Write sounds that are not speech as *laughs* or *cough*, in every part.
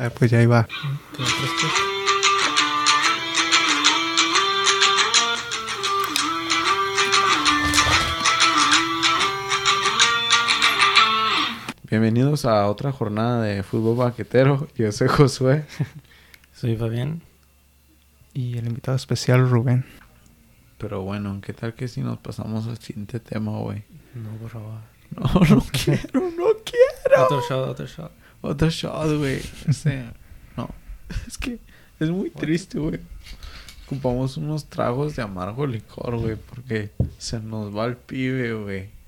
Ah, pues ya iba. Bienvenidos a otra jornada de fútbol banquetero. Yo soy Josué. Soy Fabián. Y el invitado especial, Rubén. Pero bueno, ¿qué tal que si nos pasamos al siguiente tema, güey? No, por favor. No, no *laughs* quiero, no Otro shot, otro shot. Otro shot, güey. Este, no, *laughs* es que es muy triste, güey. Ocupamos unos tragos de amargo licor, güey, porque se nos va el pibe, güey. *laughs*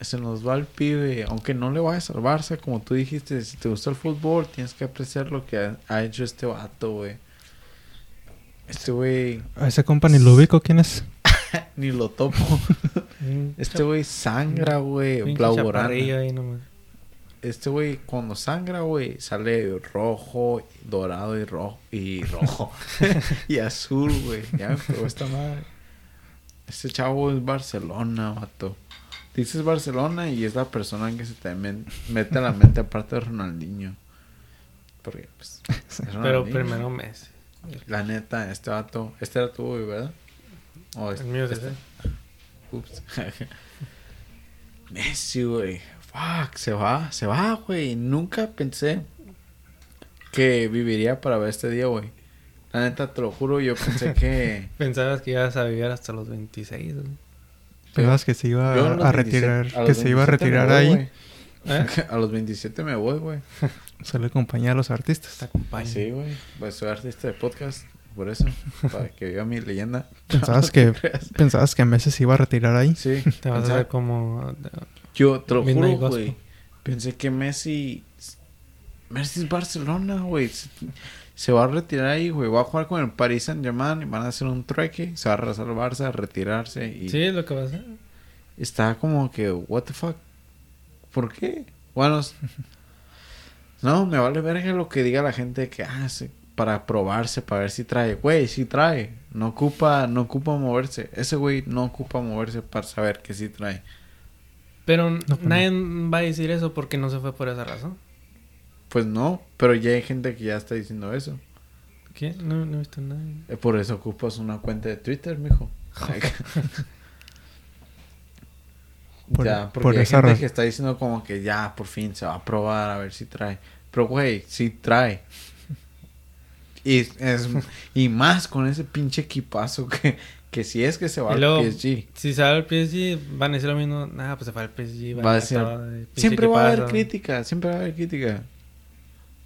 Se nos va el pibe, aunque no le vaya a salvarse, como tú dijiste, si te gusta el fútbol, tienes que apreciar lo que ha, ha hecho este vato, güey. Este güey, A ese compa ni lo ubico, ¿quién es? *laughs* ni lo topo. Este güey sangra, güey, blaugrana. chaparrillo ahí nomás. Este güey, cuando sangra, güey, sale rojo, dorado y rojo. Y rojo. *laughs* *laughs* y azul, güey. Ya me esta madre. Este chavo es Barcelona, vato. Dices Barcelona y es la persona que se te mete a la mente aparte de Ronaldinho. Porque, pues. *laughs* es Pero primero Messi. La neta, este vato. Este era tu, güey, ¿verdad? O El este- mío es este-. Ups. Messi, güey. Fuck, se va, se va, güey. Nunca pensé que viviría para ver este día, güey. La neta, te lo juro, yo pensé que... *laughs* Pensabas que ibas a vivir hasta los 26. güey. Pensabas que se iba Yo a los a 27 retirar, a los que se iba a 27 me retirar voy, ahí. güey. ¿Eh? *laughs* A los 27 me voy, güey. *laughs* Suele acompañar a los Te artistas. acompaña. Sí, güey. Pues soy artista de podcast, por eso. para que viva mi leyenda. Pensabas No que, te pensabas que Messi se iba a retirar ahí. Sí. Te vas a ver como... Yo te lo Midnight juro, güey. Pensé que Messi. Messi es Barcelona, güey. Se, va a retirar ahí, güey. Va a jugar con el Paris Saint Germain y van a hacer un trueque. Se va a arrasar el Barça, a retirarse. Y Sí, es lo que va a hacer. está como que, ¿What the fuck? ¿Por qué? Bueno, *laughs* no, me vale verga lo que diga la gente que, ah, sí, para probarse, para ver si trae. Güey, sí trae. No ocupa, no ocupa moverse. Ese güey no ocupa moverse para saber que sí trae. Pero No, pues nadie va a decir eso porque no se fue por esa razón. Pues no, pero ya hay gente que ya está diciendo eso. ¿Qué? No, no he visto nada. Eh, Por eso ocupas una cuenta de Twitter, mijo. *laughs* Por- ya, porque por hay esa gente que está diciendo como que ya, por fin se va a probar a ver si trae. Pero, güey, sí trae. *laughs* Y, es, y más con ese pinche equipazo que, que si es que se va Y al luego, PSG. Si se va al PSG, van a decir lo mismo. Nah, pues se fue al PSG. Va a decir- de pinche Siempre va a haber equipazo". crítica, siempre va a haber crítica.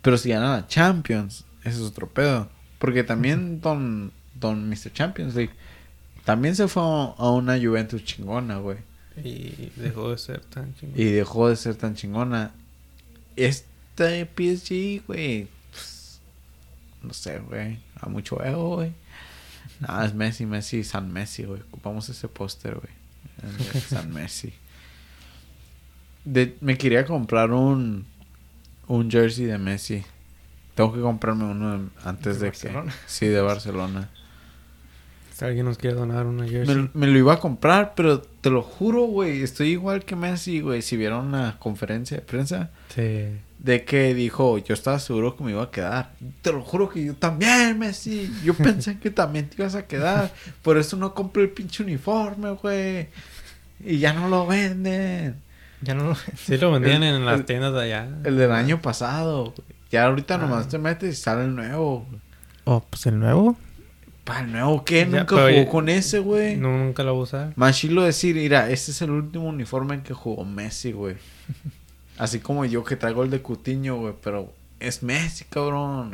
Pero si ganan la Champions, eso es otro pedo. Porque también Don, don Mr. Champions League también se fue a una Juventus chingona, güey. Y dejó de ser tan chingón. Y dejó de ser tan chingona. Este PSG, güey. pues, no sé, güey. A mucho ego, güey. Nada, es Messi, Messi, San Messi, güey. Ocupamos ese póster, güey. San Messi. De- me quería comprar un, un jersey de Messi. Tengo que comprarme uno antes ¿De de, que... Sí, de Barcelona. Si alguien nos quiere donar una jersey. Me, me lo iba a comprar, pero te lo juro, güey. Estoy igual que Messi, güey. Si vieron una conferencia de prensa Sí. de que dijo, yo estaba seguro que me iba a quedar. Te lo juro que yo también, Messi. Yo *laughs* pensé que también te ibas a quedar. Por eso no compré el pinche uniforme, güey. Y ya no lo venden. Ya no *laughs* Sí lo vendían El- en las el- tiendas de allá. El del año pasado. Ya ahorita Ah. nomás te metes y sale el nuevo. Oh, pues el nuevo. ¿Para el nuevo qué? Ya, Nunca jugó con ese, güey. No, nunca lo voy a usar. Más chilo decir, mira, este es el último uniforme en que jugó Messi, güey. *laughs* Así como yo que traigo el de Cutiño, güey, pero es Messi, cabrón.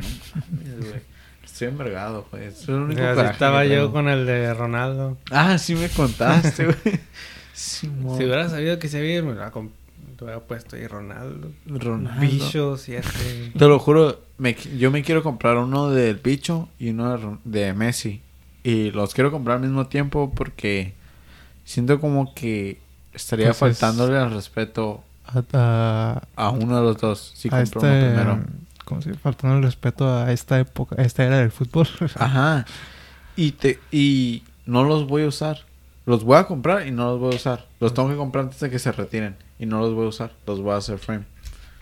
Güey. Estoy envergado, güey. Es el único Así estaba yo con el de Ronaldo. Ah, sí me contaste, güey. *laughs* Si hubiera sabido que se había, me comp- te hubiera puesto ahí Ronaldo. Ronaldo. Bicho 7. *laughs* Te lo juro, me yo me quiero comprar uno del bicho y uno de, Messi. Y los quiero comprar al mismo tiempo porque siento como que estaría Pues es- faltándole al respeto A, a- a uno de los dos. Si a compro este, uno primero. ¿Cómo se Faltando el respeto a esta época, a esta era del fútbol. *laughs* Ajá. Y te y no los voy a usar. Los voy a comprar y no los voy a usar. Los tengo que comprar antes de que se retiren y no los voy a usar. Los voy a hacer frame.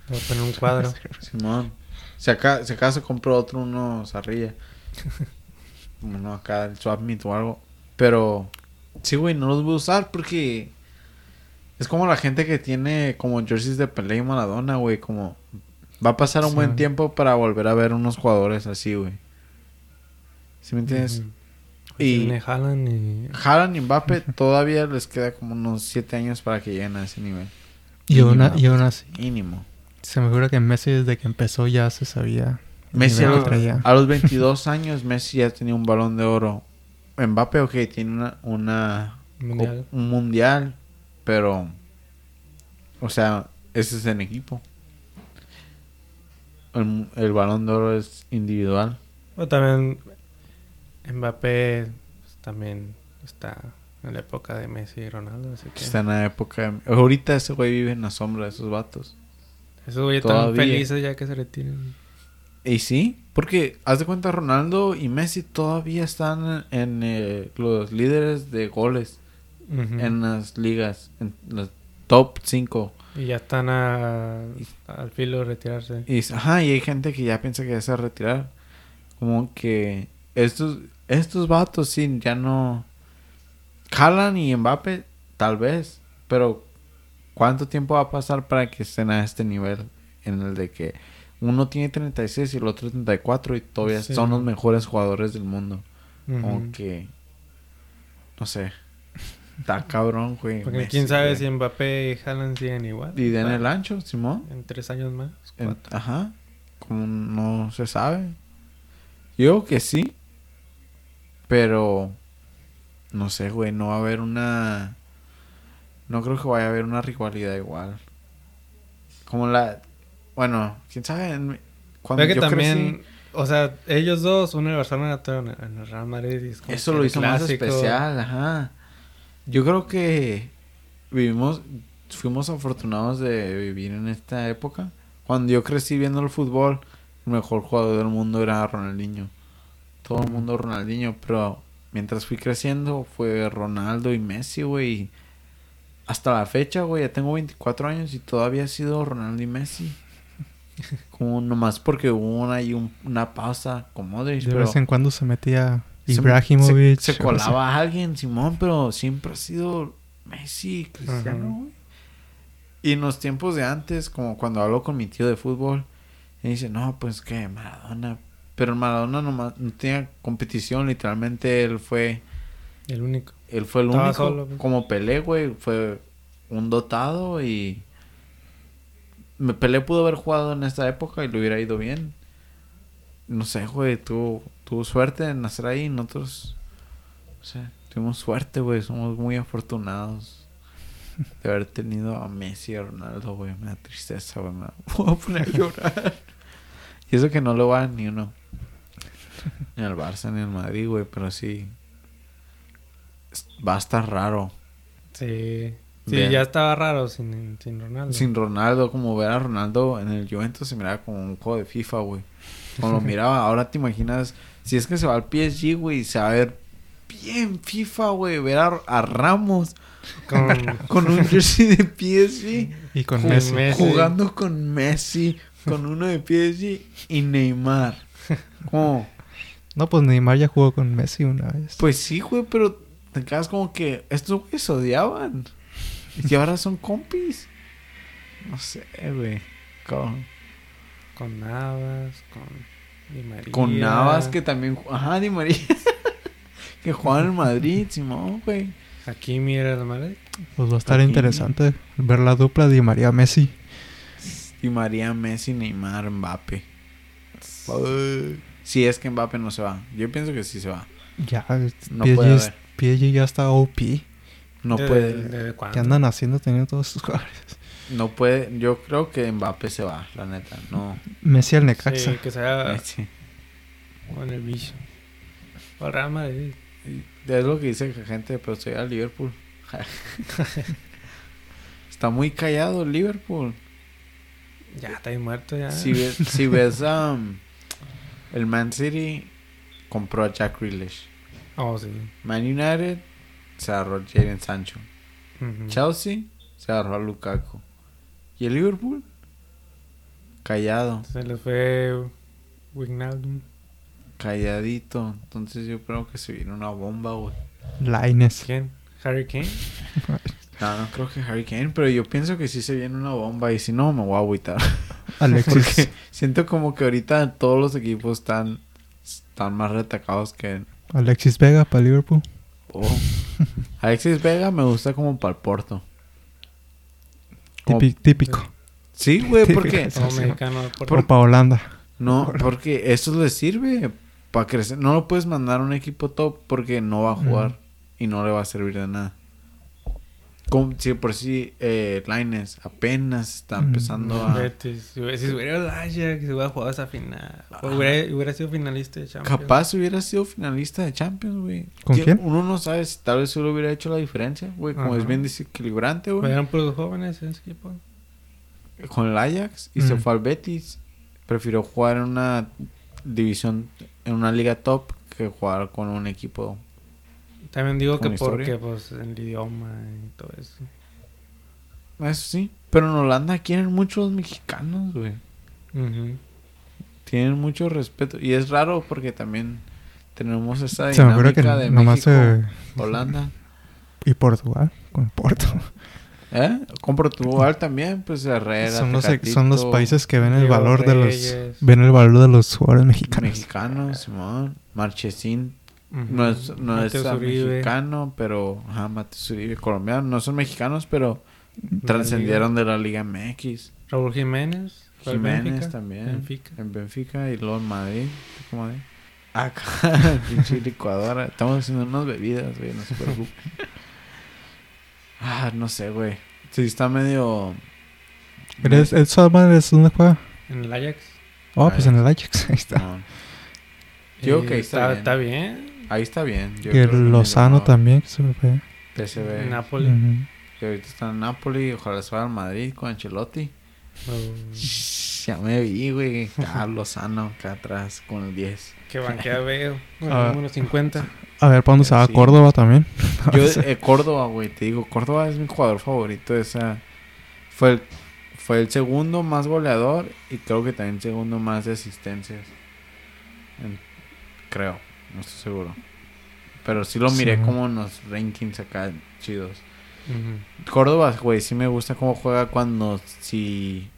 Voy a poner un cuadro. *laughs* Simón. Si acá, si acá se compró otro, uno zarrilla. Uno *laughs* acá, el swap meet o algo. Pero, sí, güey, no los voy a usar porque es como la gente que tiene como jerseys de Pelé y Maradona, güey. Como va a pasar un Sí. buen tiempo para volver a ver unos jugadores así, güey. ¿Sí me entiendes? Ujú. Y Haaland y... Haaland y Mbappé todavía les queda como unos 7 años para que lleguen a ese nivel. Y aún, así, Mínimo. se me figura que Messi desde que empezó ya se sabía. Messi a, traía. a los *laughs* 22 años, Messi ya tenía un balón de oro. Mbappé, ok, tiene una, una Mundial. un mundial, pero, o sea, ese es en equipo. El, el balón de oro es individual. O también Mbappé pues, también está en la época de Messi y Ronaldo, así que Está en la época. Ahorita ese güey vive en la sombra de esos vatos. esos güeyes están felices ya que se retiren. Y sí, porque haz de cuenta, Ronaldo y Messi todavía están en eh, los líderes de goles Ujú. en las ligas, en los top 5. Y ya están a- al filo de retirarse. Y, ajá, y hay gente que ya piensa que ya se va a retirar. Como que estos, estos vatos sí, ya no... Haaland y Mbappé, tal vez. Pero, ¿cuánto tiempo va a pasar para que estén a este nivel? En el de que uno tiene 36 y el otro 34 y todavía Sí. son los mejores jugadores del mundo. Ujú. Como que... No sé. Está *laughs* cabrón, güey. Porque Messi, quién sabe güey. si Mbappé y Haaland siguen igual. Y den el ancho, Simón. En tres años más. En- ajá. Como no se sabe. Yo que sí. Pero. No sé, güey. No va a haber una. No creo que vaya a haber una rivalidad igual. Como la. Bueno, quién sabe. Cuando Pero que yo también, crecí, o sea, ellos dos, uno en el Barcelona y en el Real Madrid. y es como eso lo hizo más especial. Ajá. Yo creo que. Vivimos. Fuimos afortunados de vivir en esta época. Cuando yo crecí viendo el fútbol, el mejor jugador del mundo era Ronaldinho. Todo el mundo Ronaldinho, pero mientras fui creciendo fue Ronaldo y Messi, güey. Hasta la fecha, güey, ya tengo 24 años y todavía ha sido Ronaldo y Messi. *laughs* Como nomás porque hubo una, y un- una pausa con Modric, De pero vez en cuando se metía Ibrahimovic. Se, se colaba a alguien, Simón, pero siempre ha sido Messi, Cristiano, güey. Y en los tiempos de antes, como cuando hablo con mi tío de fútbol, y dice, no, pues que Maradona. Pero el Maradona nomás, no tenía competición, literalmente él fue, El único. él fue el Estaba único. solo, como Pelé, güey, fue un dotado y... Me Pelé pudo haber jugado en esta época y le hubiera ido bien. No sé, güey, tuvo, tuvo suerte en nacer ahí y nosotros... O sea, tuvimos suerte, güey, somos muy afortunados de haber tenido a Messi y a Ronaldo, güey. Me da tristeza, güey, me *laughs* voy a poner a llorar. y eso que no le va ni uno. *laughs* Ni al Barça ni al Madrid, güey, pero sí... Va a estar raro. Sí. Sí, Bien. ya estaba raro sin, sin Ronaldo. Sin Ronaldo, como ver a Ronaldo en el Juventus se miraba como un juego de FIFA, güey. Como lo *laughs* miraba, ahora te imaginas, si es que se va al PSG, güey, se va a ver bien FIFA, güey, ver a, a Ramos Con, *laughs* con un jersey de PSG, Y con. Messi. jugando con Messi, con uno de PSG y Neymar. Como, No, pues Neymar ya jugó con Messi una vez. pues sí, güey, pero te quedas como que estos güeyes se odiaban. Y ahora son compis. No sé, güey. Como- con Navas, con Di María. Con Navas que también... Ajá, Di María. *laughs* que juega en el Madrid, Simón, güey. Hakimi era el Madrid. Pues va a estar Aquí. interesante ver la dupla de María Messi. Di María, Messi, Neymar, Mbappé. Si es que Mbappé no se va. Yo pienso que sí se va. Ya, No PSG, puede haber. PSG ya está OP. No ¿De- puede... de-? ¿Qué andan haciendo teniendo todos sus jugadores? No puede... Yo creo que Mbappé se va, la neta. No. Messi al Necaxa. Sí, que sea Messi. con el bicho. O el Real Madrid. Es lo que dice la gente, pero soy al Liverpool. *laughs* Está muy callado el Liverpool. Ya está ahí muerto ya. Si ves, si ves um, *laughs* el Man City compró a Jack Grealish. Oh, sí. Man United se agarró a Jadon Sancho. Chelsea se agarró a Lukaku. ¿Y el Liverpool? Callado. Se le fue Wijnaldum. Calladito. Entonces yo creo que se viene una bomba, güey. Lines. ¿Quién? ¿Harry Kane? *laughs* No, no creo que Harry Kane, pero yo pienso que sí se viene una bomba y si no, me voy a agüitar. *laughs* Alexis. Porque siento como que ahorita todos los equipos están, están más retacados que... Alexis Vega para Liverpool. Oh. Alexis Vega me gusta como para el Porto. Como- Típi- típico. Sí, güey, porque... Por... O para Holanda. No, porque eso le sirve para crecer. No lo puedes mandar a un equipo top porque no va a jugar y no le va a servir de nada. Como si por sí eh, Lines apenas está Mm, empezando a... Betis. Si hubiera si hubiera el Ajax, si hubiera jugado esa final. O hubiera, hubiera sido finalista de Champions. Capaz hubiera sido finalista de Champions, güey. ¿Con quién? Uno no sabe si tal vez solo hubiera hecho la diferencia, güey. Como Ajá. es bien desequilibrante, güey. Eran puros jóvenes en ese equipo. Con el Ajax y se Mm. fue al Betis. Prefirió jugar en una división, en una liga top que jugar con un equipo. También digo que historia. porque, pues, el idioma y todo eso. Eso sí. Pero en Holanda quieren muchos mexicanos, güey. Tienen mucho respeto. Y es raro porque también tenemos esa Se me ocurre que dinámica de nomás México, eh, Holanda. *laughs* y Portugal. Con Porto. ¿Eh? Con Portugal también, pues Herrera, Son los, Tecatito, son los países que ven el Diego valor de los ven el valor de los jugadores mexicanos. mexicanos, Simón. Marchesín No es, no es Mateus ah, mexicano, pero... Ajá, Mateus Uribe, colombiano. No son mexicanos, pero la trascendieron de la Liga MX. Raúl Jiménez. Jiménez Benfica, también. Benfica. En Benfica y luego en Madrid. ¿Cómo de? Acá, *laughs* pinche licuadora. Estamos haciendo unas bebidas, güey, no se preocupe. *laughs* Ah, no sé, güey. Sí, está medio... ¿Eres, ¿El Salman es dónde juega? En el Ajax. Oh, pues en el Ajax. Ahí está. No. Yo que está bien. está bien. Ahí está bien. Yo Y el Lozano también. Que se me fue. PSV. Napoli. Ujú. Que ahorita está en Napoli. Ojalá se vaya al Madrid con Ancelotti. Oh, Ya me vi, güey. Ah, *laughs* Lozano acá atrás con el 10. que banquea veo. *laughs* Ah. Número 50. A ver, ¿para dónde se va? Sí. Córdoba también. *laughs* Yo, eh, Córdoba, güey, te digo, Córdoba es mi jugador favorito. Esa fue el, fue el segundo más goleador y creo que también el segundo más de asistencias. En- creo, no estoy seguro. Pero sí lo miré Sí. como en los rankings acá chidos. Córdoba, güey, sí me gusta cómo juega cuando si...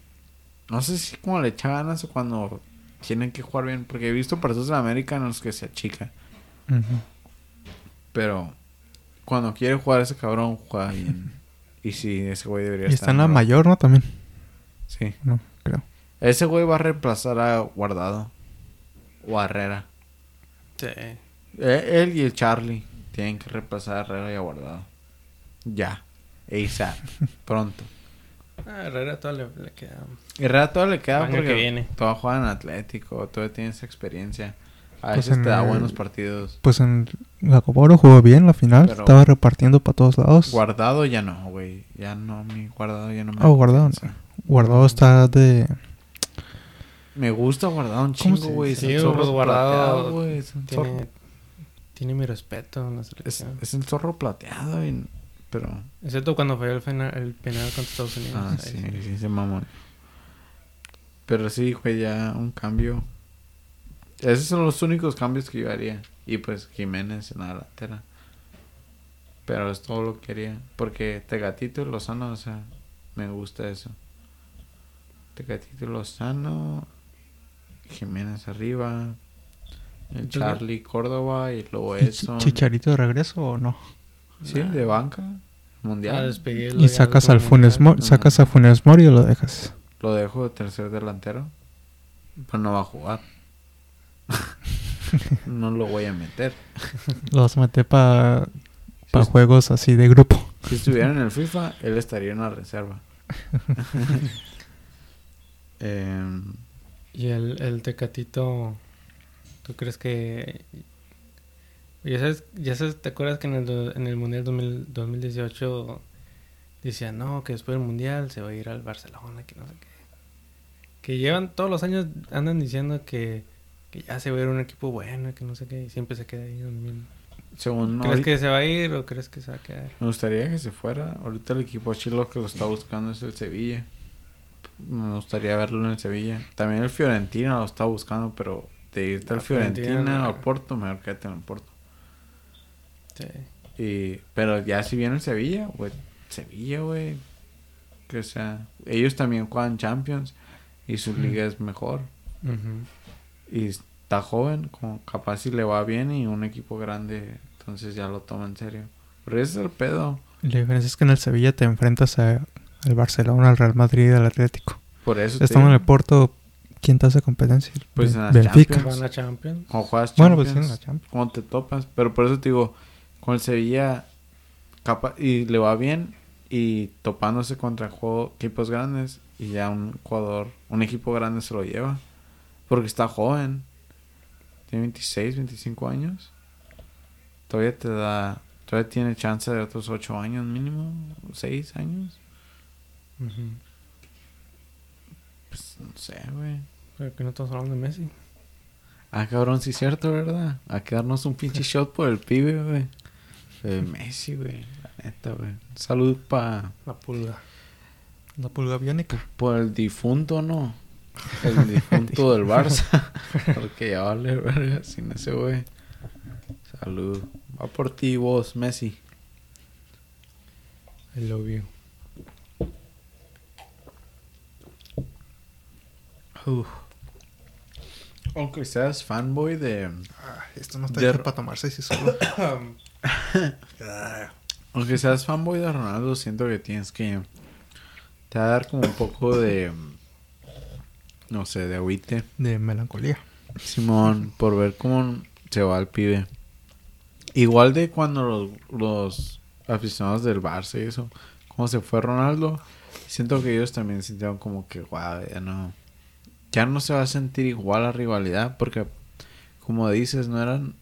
No sé si como le echa ganas o cuando tienen que jugar bien. Porque he visto partidos de América en los que se achica. Pero cuando quiere jugar ese cabrón, juega bien. *laughs* Y sí, ese güey debería Y estar. está en la mayor, ¿no? También. Sí. No, creo. Ese güey va a reemplazar a Guardado. O a Herrera. Sí. Eh, Él y el Charlie tienen que reemplazar a Herrera y a Guardado. Ya. ASAP. Pronto. Ah, Herrera todavía le, le queda. Herrera todo le queda porque que viene. todavía juega en Atlético, todavía tiene esa experiencia. A Pues veces en te da el- buenos partidos. Pues en la Copa Oro jugó bien la final. Pero- Estaba repartiendo para todos lados. Guardado ya no, güey. Ya no, mi guardado ya no me. Oh, Guardado no. Guardado está de... Me gusta guardado un ¿Cómo chingo, güey. Es Sí, zorro Guardado plateado, güey. Es un zorro Tiene, tiene mi respeto en la Es, selección. es el zorro plateado, y- pero... Excepto cuando fue el, final, el penal contra Estados Unidos. Ah, Ahí sí, sí, se mamón. Pero sí, güey, ya un cambio. Esos son los únicos cambios que yo haría. Y pues Jiménez en la delantera. Pero es todo lo que haría. Porque Tegatito y Lozano, o sea, me gusta eso. Tegatito y Lozano. Jiménez arriba. El Charlie Córdoba y luego ¿Y Chi- eso. ¿Chicharito de regreso o no? Sí, de banca. Mundial. A despedirlo Y sacas al Funes. Mori, sacas a Funes Mori o lo dejas. Lo dejo de tercer delantero. Pero no va a jugar. *laughs* no lo voy a meter. Lo vas a meter para Si, juegos así de grupo. si estuviera en el *laughs* FIFA, él estaría en la reserva. *laughs* Em, Y el, el Tecatito, ¿tú crees que... Ya sabes, ya sabes, ¿te acuerdas que en el, en el Mundial 2000 2018 decían, no, que después del Mundial se va a ir al Barcelona, que no sé qué? Que llevan todos los años, andan diciendo que, que ya se va a ir un equipo bueno, que no sé qué, y siempre se queda ahí mismo. según ¿Crees ahorita- que se va a ir o crees que se va a quedar? me gustaría que se fuera. Ahorita el equipo chilo que lo está buscando es el Sevilla. Me gustaría verlo en el Sevilla. También el Fiorentina lo está buscando, pero de irte al Fiorentina, o al Porto, mejor quédate en el Porto. Sí. Y, pero ya si viene el Sevilla, güey, Sevilla, güey. Que o sea, ellos también juegan Champions y su liga es mejor. Ujú. Y está joven, como capaz si le va bien y un equipo grande, entonces ya lo toma en serio. Pero ese es el pedo. La diferencia es que en el Sevilla te enfrentas a- al Barcelona, al Real Madrid, al Atlético. Por eso Estamos en el Porto. ¿Quién te hace competencia? Pues en las Benfica. Champions. Van a Champions. Cuando juegas Bueno, pues sí, Champions, en la Champions. cuando te topas. Pero por eso te digo, con el Sevilla capa y le va bien y topándose contra juego, equipos grandes y ya un jugador, un equipo grande se lo lleva. Porque está joven. Tiene 26, 25 años. Todavía te da, todavía tiene chance de otros 8 años mínimo, 6 años. Pues no sé, güey. Pero que no estamos hablando de Messi. Ah, cabrón, sí es cierto, ¿verdad? A quedarnos un pinche shot por el pibe, güey. Messi, güey. La neta, güey. Salud pa... La pulga. La pulga biónica. por el difunto, ¿no? *laughs* El difunto del Barça. *laughs* Porque ya vale verga sin ese güey. Salud. Va por ti vos, Messi. I love you. Uf. Aunque seas fanboy de... Ah, esto no está De- para tomarse si solo. *coughs* Aunque seas fanboy de Ronaldo, siento que tienes que... Te va a dar como un poco de... No sé, de agüite. de melancolía. Simón, por ver cómo se va el pibe. Igual de cuando los, los aficionados del Barça y eso, cómo se fue Ronaldo, siento que ellos también sintieron como que, wow, ya no, ya no se va a sentir igual la rivalidad, porque como dices, no eran,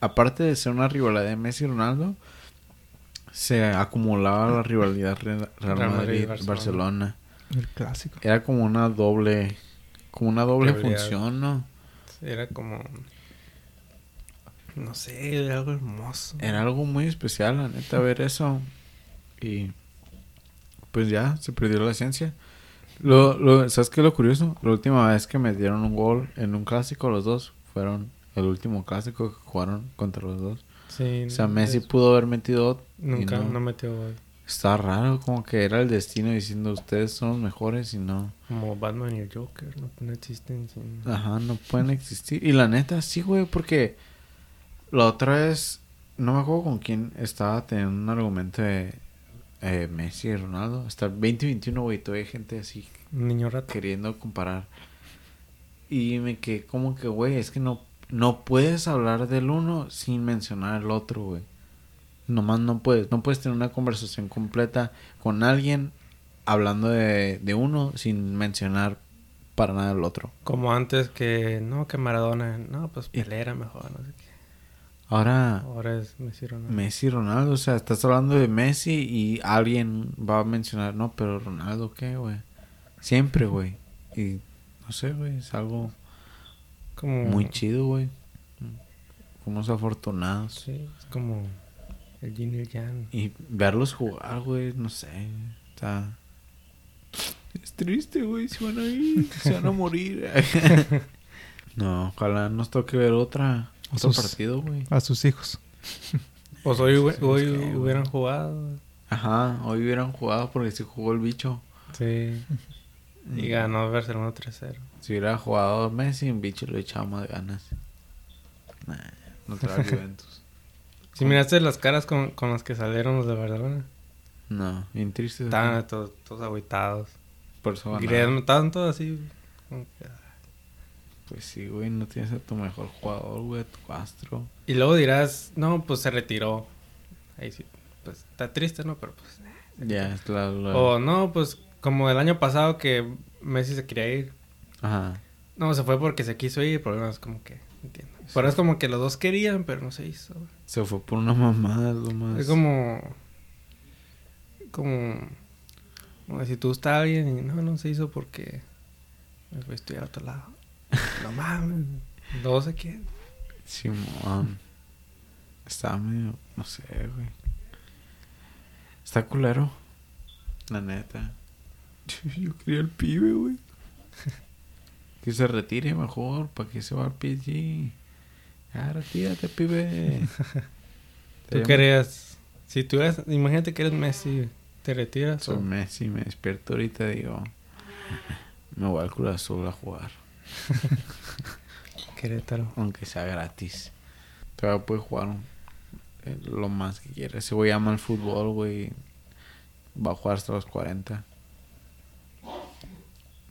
aparte de ser una rivalidad de Messi y Ronaldo, se acumulaba la rivalidad Real Real Real Madrid, Madrid, Barcelona. El clásico. Era como una doble, como una doble Rivalidad. función, ¿no? Era como. No sé, era algo hermoso. Era algo muy especial, la neta, ver eso. Y pues ya, se perdió la esencia. Lo, lo, ¿Sabes qué es lo curioso? La última vez que metieron un gol en un clásico, los dos fueron el último clásico que jugaron contra los dos. Sí. O sea, Messi es- pudo haber metido Nunca, no. no. metió gol. Está raro, como que era el destino diciendo ustedes son los mejores y no. Como Batman y el Joker, no, no existen sin. Ajá, no pueden existir. Y la neta, sí, güey, porque la otra vez, no me acuerdo con quién estaba teniendo un argumento de eh, Messi y Ronaldo. Hasta el 2021, güey, todavía hay gente así Un niño rato. queriendo comparar. Y me quedé como que, güey, es que no, no puedes hablar del uno sin mencionar el otro, güey. Nomás no puedes. No puedes tener una conversación completa con alguien hablando de, de uno sin mencionar para nada el otro. Como antes que. No, que Maradona. No, pues Pelé era mejor, no sé qué. Ahora, Ahora es Messi Ronaldo. Messi Ronaldo, o sea, estás hablando de Messi y alguien va a mencionar, no, pero Ronaldo, ¿qué, güey? Siempre, güey. Y no sé, güey, es algo Como. muy chido, güey. Unos afortunados. Sí, es como. El Yin y el Yang. Y verlos jugar, güey, no sé. Está. Es triste, güey. Se van a ir. Se van a morir. *laughs* *laughs* no, ojalá nos toque ver otra. Otro Sus- partido, güey. A sus hijos. *laughs* Pues hoy, hue- Sí, hoy que, hubieran jugado. Ajá, hoy hubieran jugado porque se jugó el bicho. Sí. *laughs* Y ganó Barcelona 3-0. Si hubiera jugado Messi, un bicho lo echaba más ganas. Nah, no trae *laughs* Juventus. Si miraste las caras con, con las que salieron los de Barcelona. No, bien triste. Estaban todos, todos agüitados. Por eso. Gritando, Estaban todos así. como que-. Pues sí, güey, no tienes a tu mejor jugador, güey, a tu Castro. Y luego dirás, no, pues se retiró. Ahí sí, pues está triste, ¿no? Pero pues... Ya, la... la- O no, pues como el año pasado que Messi se quería ir. Ajá. No, se fue porque se quiso ir, pero no es como que... Entiendo. Pero es como que los dos querían, pero no se hizo. Se fue por una mamada, lo más... Es como... Como... Como si tú estás alguien y no, no se hizo porque... Me fui a estudiar a otro lado. No mames. Dos se quieren. Simón. Está medio... No sé, güey. Está culero. La neta. *laughs* Yo quería el pibe, güey. Que se retire mejor. ¿Para que se va al PSG? Ya, retírate, pibe. *laughs* ¿Tú querías? Si tú eres... Imagínate que eres Messi. ¿Te retiras? Soy o- Messi, me despierto ahorita digo... Me voy al Cruz Azul a jugar. *laughs* Querétaro. Aunque sea gratis. Todavía puede jugar eh, lo más que quiera. Ese güey ama el fútbol, güey. Va a jugar hasta los 40.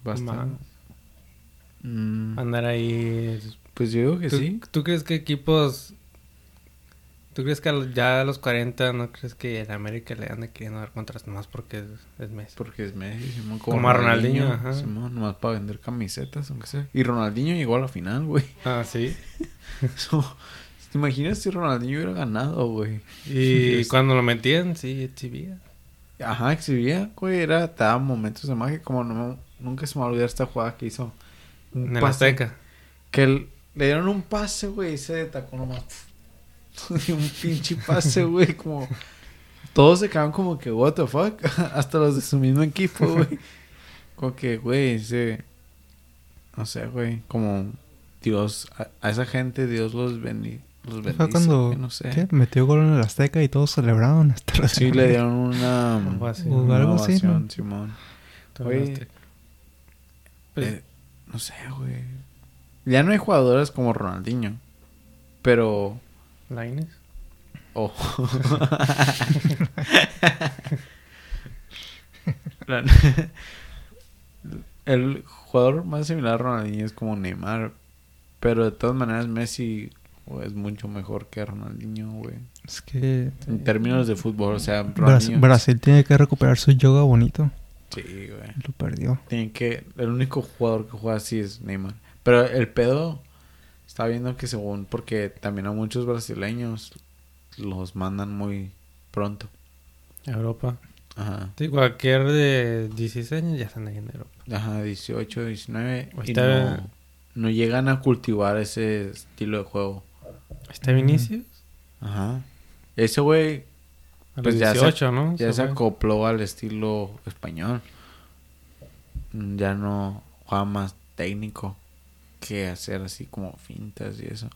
Va a estar... Más. Mm, Andar ahí... pues yo digo que ¿Tú, sí. ¿Tú crees que equipos... ¿Tú crees que ya a los 40 no crees que en América le ande queriendo dar contras nomás porque es, es Messi? Porque es Messi, Simón, Como a Ronaldinho, ajá. Simón, nomás para vender camisetas, aunque sea. Y Ronaldinho llegó a la final, güey. Ah, sí. *laughs* Eso- ¿Te imaginas si Ronaldinho hubiera ganado, güey? Y *laughs* Es- cuando lo metían, sí, exhibía. Ajá, exhibía, güey. Era, te daba momentos de magia. Como no, nunca se me va a olvidar esta jugada que hizo. Un En el pase. Azteca. Que el- le dieron un pase, güey, y se detacó nomás. *laughs* Un pinche pase, güey, como... Todos se quedaron como que, what the fuck. *laughs* Hasta los de su mismo equipo, güey. *laughs* Como que, güey, ese... No sé, güey, como... Dios, a, a esa gente Dios los, bendi, los bendice, Fue cuando güey, no sé. ¿qué? metió gol en el Azteca y todos celebraron hasta la Sí, le dieron una... Algo una algo así, ¿no? ovación, Simón. El Azteca. Pues, Eh, no sé, güey. Ya no hay jugadores como Ronaldinho. Pero... Oh. *laughs* La- el jugador más similar a Ronaldinho es como Neymar. Pero de todas maneras Messi güey, es mucho mejor que Ronaldinho, güey. Es que En términos de fútbol, o sea, Bras- Ronaldinho... Brasil tiene que recuperar su yoga bonito. Sí, güey. Lo perdió. Tiene que... El único jugador que juega así es Neymar. Pero el pedo... Está viendo que según... Porque también a muchos brasileños los mandan muy pronto. Europa. Ajá. Sí, cualquier de 16 años ya están ahí en Europa. Ajá, 18, 19. Y no, no llegan a cultivar ese estilo de juego. ¿Está Vinicius? Ajá. Ese güey A Pues los ya se- 18, ¿no? ya se fue. acopló al estilo español. Ya no juega más técnico que hacer así como fintas y eso.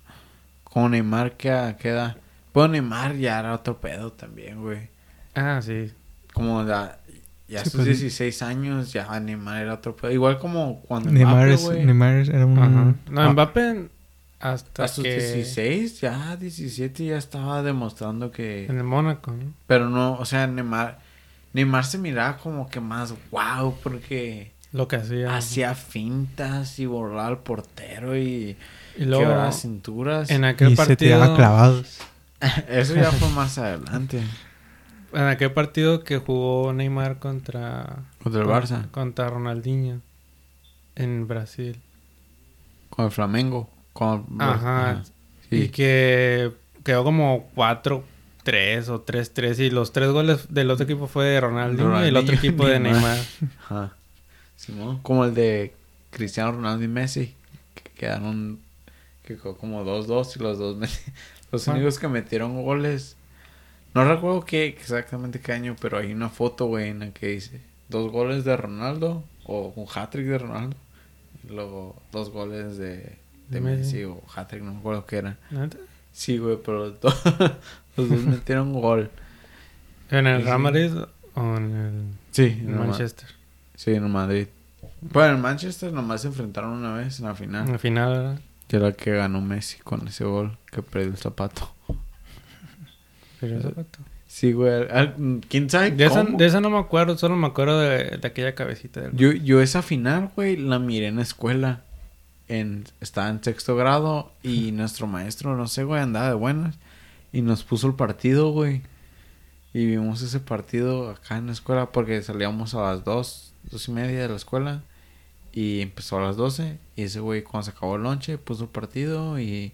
Con Neymar que queda. Bueno, Neymar ya era otro pedo también, güey. Ah, sí. Como la, ya Sí, sus pues, 16 años, ya Neymar era otro pedo. Igual como cuando Neymar, Mbappé, es. Neymar era un... Ajá. No, ah, Mbappé hasta A sus que... 16, ya 17 ya estaba demostrando que... En el Mónaco, ¿no? Pero no, o sea, Neymar... Neymar se miraba como que más wow porque Lo que hacía. hacía fintas y borraba al portero y Y luego, quebraba cinturas. en aquel y se tiraba partido... clavados. *laughs* Eso ya fue más adelante. En aquel partido que jugó Neymar contra... Contra el Barça, Contra Ronaldinho. En Brasil. con el Flamengo. Con... Ajá. Y Sí. que quedó como 4-3 o 3-3. Y los tres goles del otro equipo fue de Ronaldinho, y el otro Ronaldinho y equipo de Neymar. Neymar. Ajá. Simón, Como el de Cristiano Ronaldo y Messi. Que quedaron... Que como 2-2 y los dos... *laughs* Los Ah. únicos que metieron goles... No recuerdo qué exactamente qué año, pero hay una foto, güey, en la que dice... Dos goles de Ronaldo o un hat-trick de Ronaldo. Y luego dos goles de, Messi o hat-trick, no me acuerdo qué era. ¿Neta? Sí, güey, pero los dos, *laughs* los dos metieron gol. ¿En el. Real Madrid o en el Sí, en en Ma- Manchester? Sí, en el Madrid. Bueno, en Manchester nomás se enfrentaron una vez en la final. En la final, ¿verdad? Que era que ganó Messi con ese gol que perdió el zapato. Eso fue todo. Sí, güey. ¿Quién sabe De esa, cómo? de esa no me acuerdo, solo me acuerdo de, de aquella cabecita del... Yo, yo esa final, güey, la miré en la escuela. En, estaba en sexto grado y nuestro maestro, no sé, güey, andaba de buenas. Y nos puso el partido, güey. Y vimos ese partido acá en la escuela porque salíamos a las dos, dos y media de la escuela. Y empezó a las doce. Y ese güey, cuando se acabó el lonche, puso el partido y...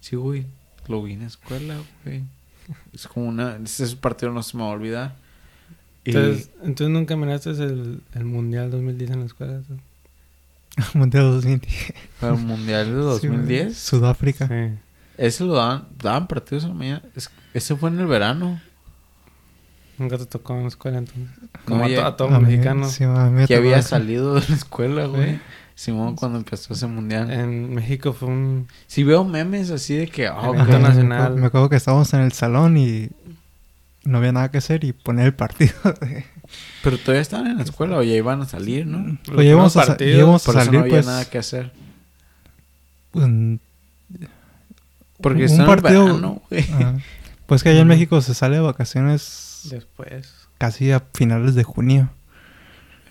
Sí, güey, lo vi en la escuela, güey. Es como una... Ese partido no se me va a olvidar. Y... Entonces, entonces nunca miraste el, el Mundial 2010 en la escuela. *laughs* Mundial 2010. Para el Mundial de Sí, güey. 2010. Sudáfrica. Ese lo daban, daban partidos en la mañana. Es- ese fue en el verano. Nunca te tocó en la escuela entonces. No, Como a, ya- to- a todo mexicano. sí, tocó había eso. salido de la escuela, güey. ¿Sí? Simón cuando empezó ese mundial. En México fue un... Si veo memes así de que... ah, güey, Ajá, nacional. Me, me acuerdo que estábamos en el salón y no había nada que hacer y poner el partido. *laughs* Pero todavía estaban en la escuela o ya iban a salir, ¿no? Los Oye, íbamos a, sa- partidos, íbamos a Por eso salir no había pues... nada que hacer. un- Porque un está en partido- verano, güey. ajá. *laughs* pues que allá en. México se sale de vacaciones Después. casi a finales de junio.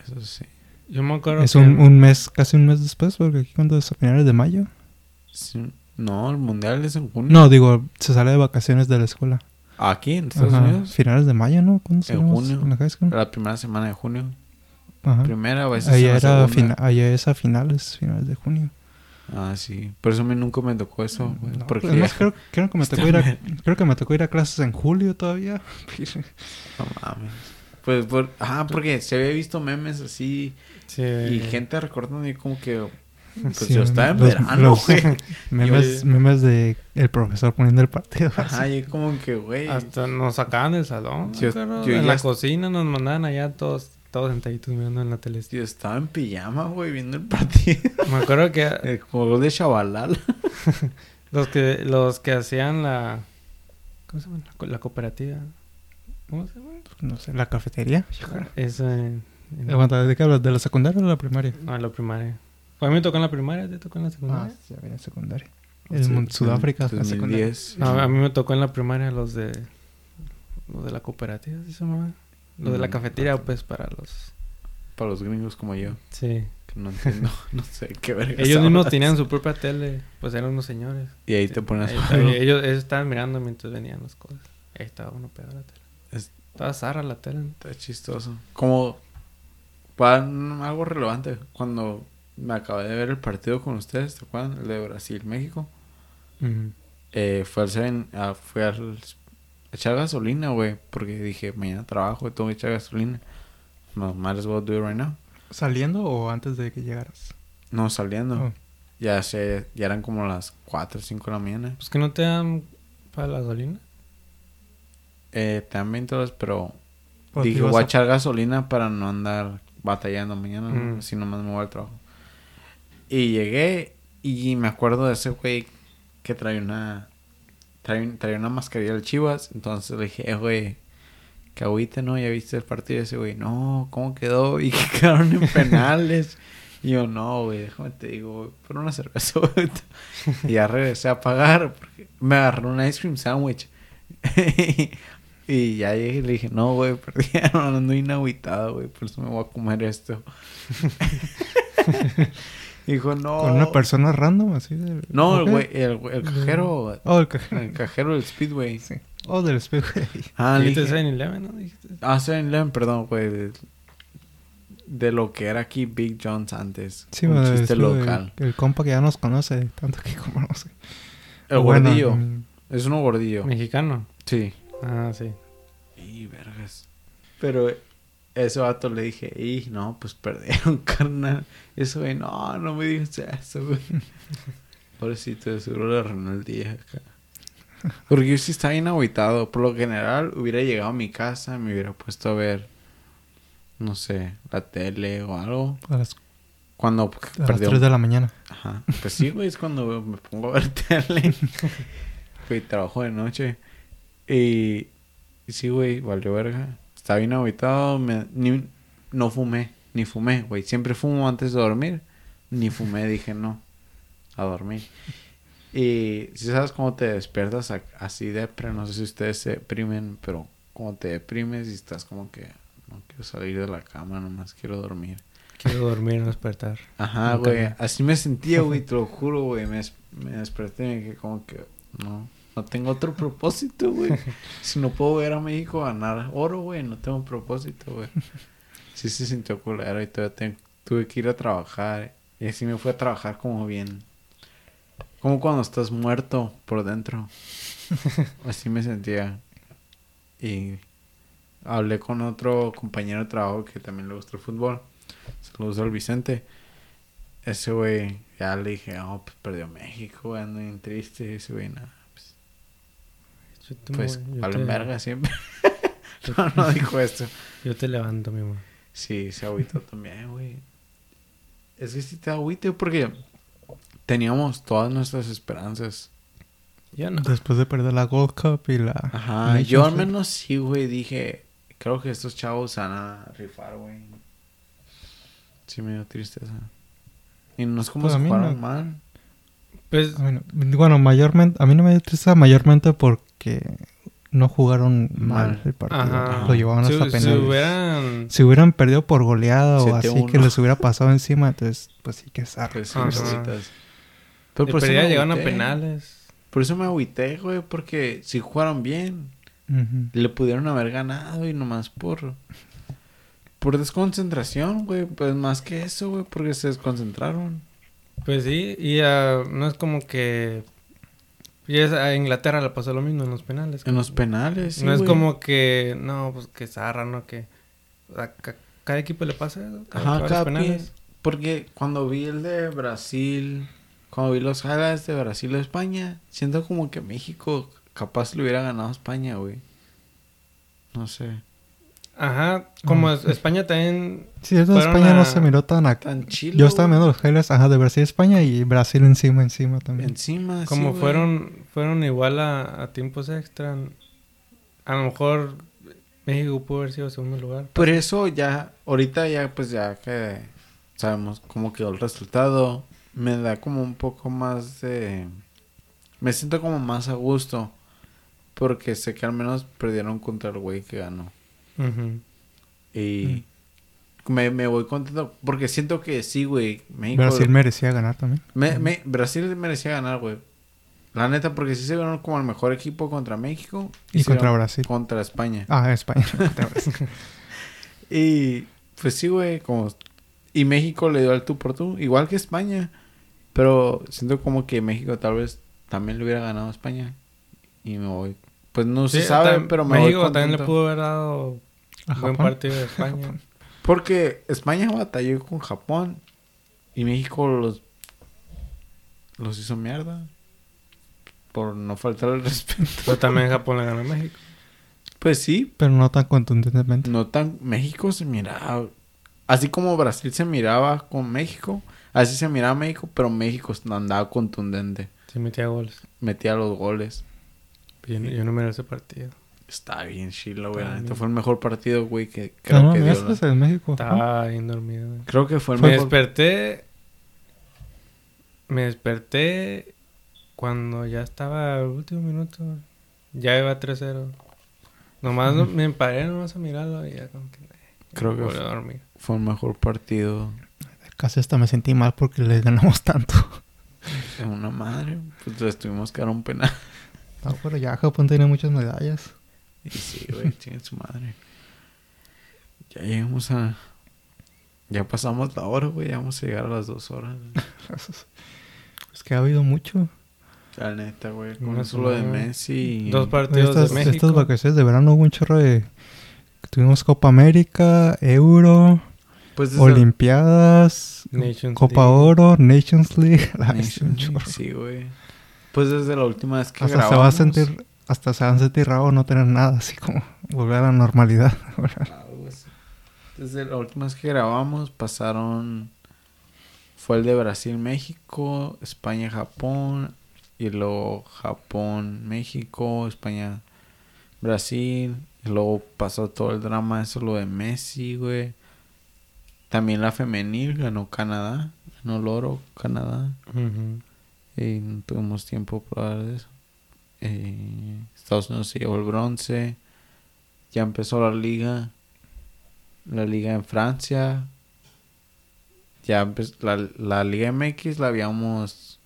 Eso sí. Yo me acuerdo Es que... un, un mes, casi un mes después, porque aquí cuando es a finales de mayo. Sí. No, el mundial es en junio. No, digo, se sale de vacaciones de la escuela. Aquí en Estados Ajá, Unidos. Finales de mayo, ¿no? ¿Cuándo En junio. en la high school? La primera semana de junio. Ajá. Primera, a veces Allá era segunda. fina- allá es a finales, finales de junio. Ah, sí. Por eso a mí nunca me tocó eso, güey. No, porque además, *laughs* creo, creo que me tocó ir a, creo que me tocó ir a clases en julio todavía. No mames. Pues, por... Ajá, porque se había visto memes así Sí. y gente recordando y como que... Pues Sí, yo estaba en los- verano, los güey. *laughs* memes, Yo- memes de el profesor poniendo el partido. Ajá, y como que, güey... Hasta nos sacaban del salón. Yo- yo en la est- cocina nos mandaban allá todos, todos sentaditos mirando en la tele. Yo estaba en pijama, güey, viendo el partido. *laughs* Me acuerdo que *laughs* El juego de Chavalal. *laughs* los que los que hacían la ¿cómo se llama? La, co- la cooperativa. ¿Cómo se llama? No sé, la cafetería. Esa en, en- Aguanta, ¿de qué hablas? ¿De la secundaria o de la primaria? no, en la primaria. Pues a mí me tocó en la primaria, ¿te tocó en la Ah, secundaria? sí, había secundaria. El Sí, mun- Sudáfrica, en la secundaria. 2010. No, a mí me tocó en la primaria los de los de la cooperativa, ¿sí se llama? Los de la cafetería, pues, para los... Para los gringos como yo, Sí. que no entiendo, *laughs* no sé qué verga. Ellos mismos tenían su propia tele, pues eran unos señores. Y ahí te pones... Ahí estaba- ellos, ellos estaban mirando mientras venían las cosas. Ahí estaba uno pegado a la tele. Es- Estaba zarra la tele. Está chistoso. Como... Para algo relevante. Cuando me acabé de ver el partido con ustedes, ¿te acuerdan? El de Brasil-México. Eh, fue al Seven- fue al echar gasolina, güey, porque dije, mañana trabajo, tengo que echar gasolina. No, might as well do it right now. ¿Saliendo o antes de que llegaras? No, saliendo. Oh. Ya sé, ya eran como las 4 o 5 de la mañana. Pues que no te dan para la gasolina. Eh, también todos, pero Pues te dije, voy a a- echar gasolina para no andar batallando mañana, ¿no? Mm. así nomás me voy al trabajo. Y llegué y me acuerdo de ese güey que trae una trae, trae una mascarilla del Chivas, entonces le dije, eh, güey, que agüite, ¿no? ¿Ya viste el partido? Ese güey, no, ¿cómo quedó? Y que quedaron en penales. y yo, no, güey, déjame te digo, güey, por una cerveza, güey. y ya regresé a pagar, me agarré un ice cream sandwich. y ya llegué y le dije, no, güey, perdieron, ando inagüitado, güey, por eso me voy a comer esto. Dijo, no. Con una persona random, así de... No, el güey, el, el cajero, Oh, el cajero. el cajero del Speedway. Sí. Oh, del espejo. Ah, le Dijiste dije, 7-Eleven, ¿no? Dijiste. ah, 7-Eleven, perdón, güey. De, de lo que era aquí Big John's antes. Sí, un bueno, chiste local. El compa que ya nos conoce, tanto que conoce. El Bueno, gordillo. Es uno gordillo. Mexicano. Sí. Ah, sí. Y vergas. Pero ese vato le dije, y no, pues perdieron, *laughs* carnal. Y ese güey, no, no me digas eso, güey. *laughs* Pobrecito, de seguro le arruinó el día acá. Porque yo sí estaba bien agüitado. Por lo general, hubiera llegado a mi casa, me hubiera puesto a ver, no sé, la tele o algo. A las, Cuando a las perdió. 3 de la mañana. Ajá. Pues sí, güey, es cuando me pongo a ver *laughs* tele. Güey, trabajo de noche. Y, y sí, güey, valió verga. Estaba bien aguitado. Me, ni, no fumé, ni fumé, güey. Siempre fumo antes de dormir. Ni fumé, dije no. A dormir. Y si sabes cómo te despiertas así de no sé si ustedes se deprimen, pero como te deprimes y estás como que no quiero salir de la cama, nomás quiero dormir. Quiero dormir, no despertar. Ajá, güey. Así me sentía, güey. Te lo *laughs* juro, güey. Me, me desperté y me quedé como que... No, no tengo otro propósito, güey. *laughs* Si no puedo ver a México ganar oro, güey. No tengo propósito, güey. *laughs* Sí se sintió culero y todavía tuve que ir a trabajar. Y así me fui a trabajar como bien... Como cuando estás muerto por dentro. *laughs* Así me sentía. Y hablé con otro compañero de trabajo que también le gusta el fútbol. Saludos al Vicente. Ese güey, ya le dije, oh, pues perdió México, güey, ando bien triste. Ese güey, nada, Yo te pues valen verga siempre. *laughs* No, no dijo esto. Yo te levanto, mi amor. Sí, se agüitó también, güey. Es que sí te agüite porque teníamos todas nuestras esperanzas. Yo no. Después de perder la Gold Cup y la... Ajá, Nations yo al menos sí, güey, dije, creo que estos chavos van a rifar, güey. Sí me dio tristeza. Y no es como Pues se no. mal. Pues, A mí no- Bueno, mayormente... A mí no me dio tristeza mayormente no jugaron mal Mal. el partido. ajá. Lo llevaban hasta si penales. hubieran... Si hubieran perdido por goleada o así 7-1. que les hubiera pasado encima, entonces pues sí que zarra. Pues sí, cositas. Pero por eso llegaron a penales. Por eso me agüité, güey, porque si jugaron bien, le pudieron haber ganado y nomás por... Por desconcentración, güey. Pues más que eso, güey, porque se desconcentraron. Pues sí, y ah, no es como que... Y es- a Inglaterra le pasó lo mismo en los penales. En los penales, sí, no es güey. como que... No, pues que zarra, ¿no? Que... a ca- cada equipo le pasa eso. Cada, Ajá, cada penales. Porque cuando vi el de Brasil, cuando vi los highlights de Brasil a España, siento como que México capaz le hubiera ganado a España, güey. No sé. Ajá, como Mm. es- España también... Sí, eso España no a- se miró tan acá. Tan chido. Yo estaba viendo los highlights ajá, de Brasil y España y Brasil encima, encima también. Encima, sí, Como güey. fueron fueron igual a, a tiempos extra. A lo mejor México pudo haber sido segundo lugar. Por eso ya, ahorita ya, pues ya que sabemos cómo quedó el resultado, me da como un poco más de... Me siento como más a gusto. Porque sé que al menos perdieron contra el güey que ganó. Ujú. Y me, me voy contento porque siento que sí, güey. México. Brasil merecía ganar también. me- me- Brasil merecía ganar, güey. La neta, porque sí se vieron como el mejor equipo contra México. Y contra Brasil. Contra España. Ah, España. *laughs* contra Brasil. Y pues sí, güey. Como... Y México le dio al tú por tú. Igual que España. Pero siento como que México tal vez también le hubiera ganado a España. Y me voy. Pues no se sabe, tam- pero me México voy también le pudo haber dado A buen Japón. partido de *laughs* España. Porque España batalló con Japón y México los los hizo mierda por no faltar el *laughs* respeto. Pero también Japón le ganó a México. Pues sí, Pero no tan contundentemente. no tan México se miraba así como Brasil se miraba con México, así se miraba México, pero México andaba contundente, Se metía goles. metía los goles. Yo, no- yo no miré ese partido. Está bien chilo, güey. Bien. fue el mejor partido, güey, que creo no, que mira, dio. este la- es en México. ¿no? Estaba bien dormido. güey. Creo que fue el Me mejor. desperté. Me desperté cuando ya estaba el último minuto. Ya iba 3-0. Nomás no- me paré nomás a mirarlo y ya como que... Creo que volví a fue, dormir. fue el mejor partido Casi hasta me sentí mal porque les ganamos tanto. una madre. Pues les tuvimos que dar un penal. No, pero ya Japón tiene muchas medallas. Y sí, güey, *laughs* tiene su madre. Ya llegamos a. Ya pasamos la hora, güey. Ya vamos a llegar a las dos horas. *laughs* Es que ha habido mucho. La neta, güey. Con eso lo de. Messi. y- Dos partidos Estas, de México. estas vacaciones de verano hubo un chorro de... Tuvimos Copa América, Euro, Pues Olimpiadas, Nations Copa League. Oro, Nations League. *laughs* Ay, Nations League, chorro. Sí, güey. Pues desde la última vez que Hasta grabamos. se va a sentir... Hasta se sentir raro no tener nada, así como volver a la normalidad. *laughs* Desde la última vez que grabamos pasaron. Fue el de Brasil-México, España-Japón. Y luego Japón-México, España-Brasil. Y luego pasó todo el drama, eso lo de Messi, güey. También la femenil ganó Canadá. Ganó el oro Canadá. Y no tuvimos tiempo para hablar de eso. Eh, Estados Unidos se llevó el bronce. Ya empezó la liga. La liga en Francia. Ya empezó la, la liga MX la habíamos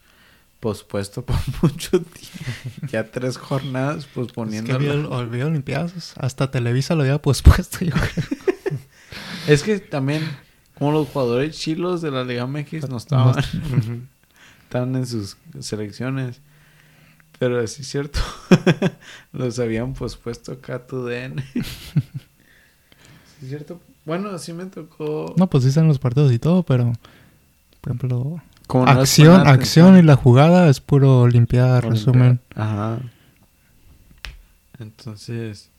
pospuesto *laughs* por mucho tiempo. Ya tres jornadas Es que posponiendo. había, *laughs* había Olimpiadas. Hasta Televisa lo había pospuesto, yo creo. *laughs* Es que también, como los jugadores chilos de la liga MX no estaban. Ujú. estaban en sus selecciones. Pero sí es cierto. *laughs* Los habían pospuesto acá a tu DN. *laughs* sí es cierto. Bueno, sí me tocó. No, pues dicen los partidos y todo, pero... Por ejemplo, Como no les acción, acción y la jugada es puro Olimpiada, Olimpiada. resumen. Ajá. Entonces,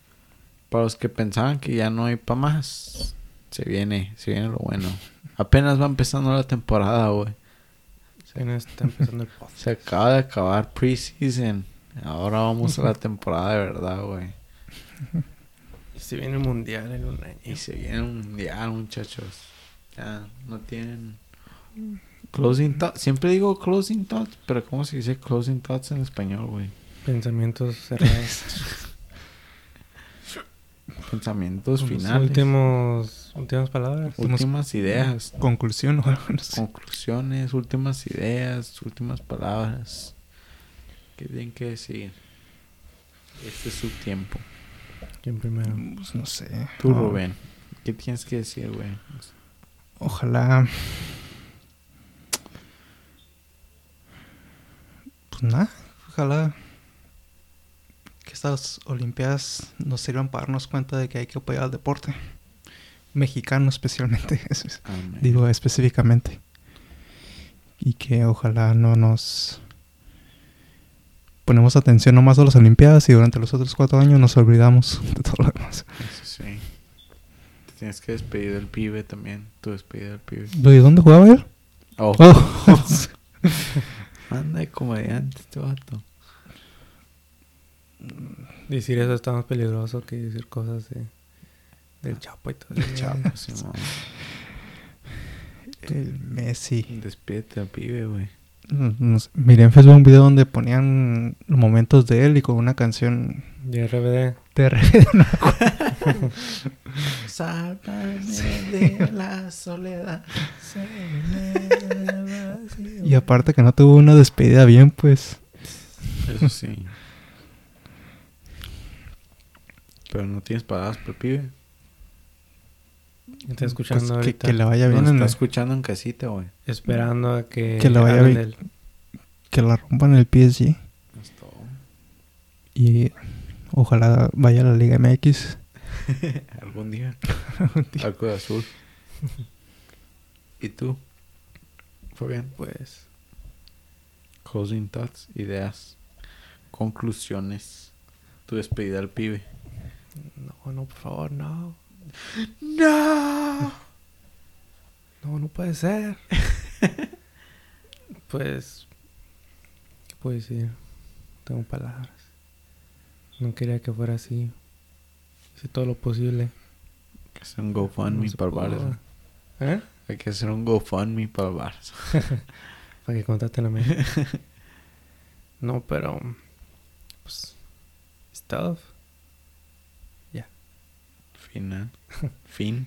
para los que pensaban que ya no hay para más, se viene, se viene lo bueno. Apenas va empezando la temporada, güey. Está empezando el podcast. *laughs* Se acaba de acabar preseason. Ahora vamos a la temporada de verdad, güey. *laughs* Y se viene el mundial en un año. Y se viene un mundial, muchachos. Ya no tienen closing thoughts. Siempre digo closing thoughts, pero ¿cómo se dice closing thoughts en español, güey? Pensamientos cerrados. *laughs* Pensamientos finales. Últimos, últimas palabras. últimas ideas. Conclusión o algo, no sé. Conclusiones, últimas ideas, últimas palabras. ¿Qué tienen que decir? Este es su tiempo. ¿Quién primero? Pues no sé. Tú, No, Rubén. ¿Qué tienes que decir, güey? Ojalá. Pues nada. Ojalá estas Olimpiadas nos sirvan para darnos cuenta de que hay que apoyar al deporte. Mexicano especialmente. *laughs* Amén. Digo específicamente. Y que ojalá no nos ponemos atención nomás a las Olimpiadas y durante los otros cuatro años nos olvidamos *laughs* de todo lo demás. Eso sí. Te tienes que despedir del pibe también. Tu despedida del pibe. ¿De dónde jugaba él? Oh, Oh. *laughs* anda de comediante este vato. Decir eso está más peligroso que decir cosas de, del Chapo y todo El eso. chapo, *laughs* Simón. el Messi. Despídete al pibe, güey. No sé, Miré en Facebook un video donde ponían los momentos de él y con una canción Y RBD. de re- *laughs* no, *laughs* Sálvame de la soledad. Y aparte que no tuvo una despedida bien, pues. Eso sí. Pero no tienes palabras por el pibe. Está escuchando pues, que, ahorita. que le vaya Nos bien, en está el- escuchando en casita, güey. Esperando a que... Que le vaya bien. del- que la rompan el PSG. Es todo. Y ojalá vaya a la Liga MX. *laughs* Algún día. Al Cruz Azul. ¿Y tú? Fue bien. Pues... Closing thoughts, ideas, conclusiones. Tu despedida al pibe. No, no, por favor, no. ¡No! No, no puede ser. *laughs* pues... ¿Qué puedo decir? No tengo palabras. No quería que fuera así. Hice todo lo posible. Hay que hacer un GoFundMe No para. Barça. ¿Eh? Hay que hacer un GoFundMe para Barça. *laughs* Para que contraten a mí. *laughs* no, pero... Pues... Stuff. Final. *laughs* fin.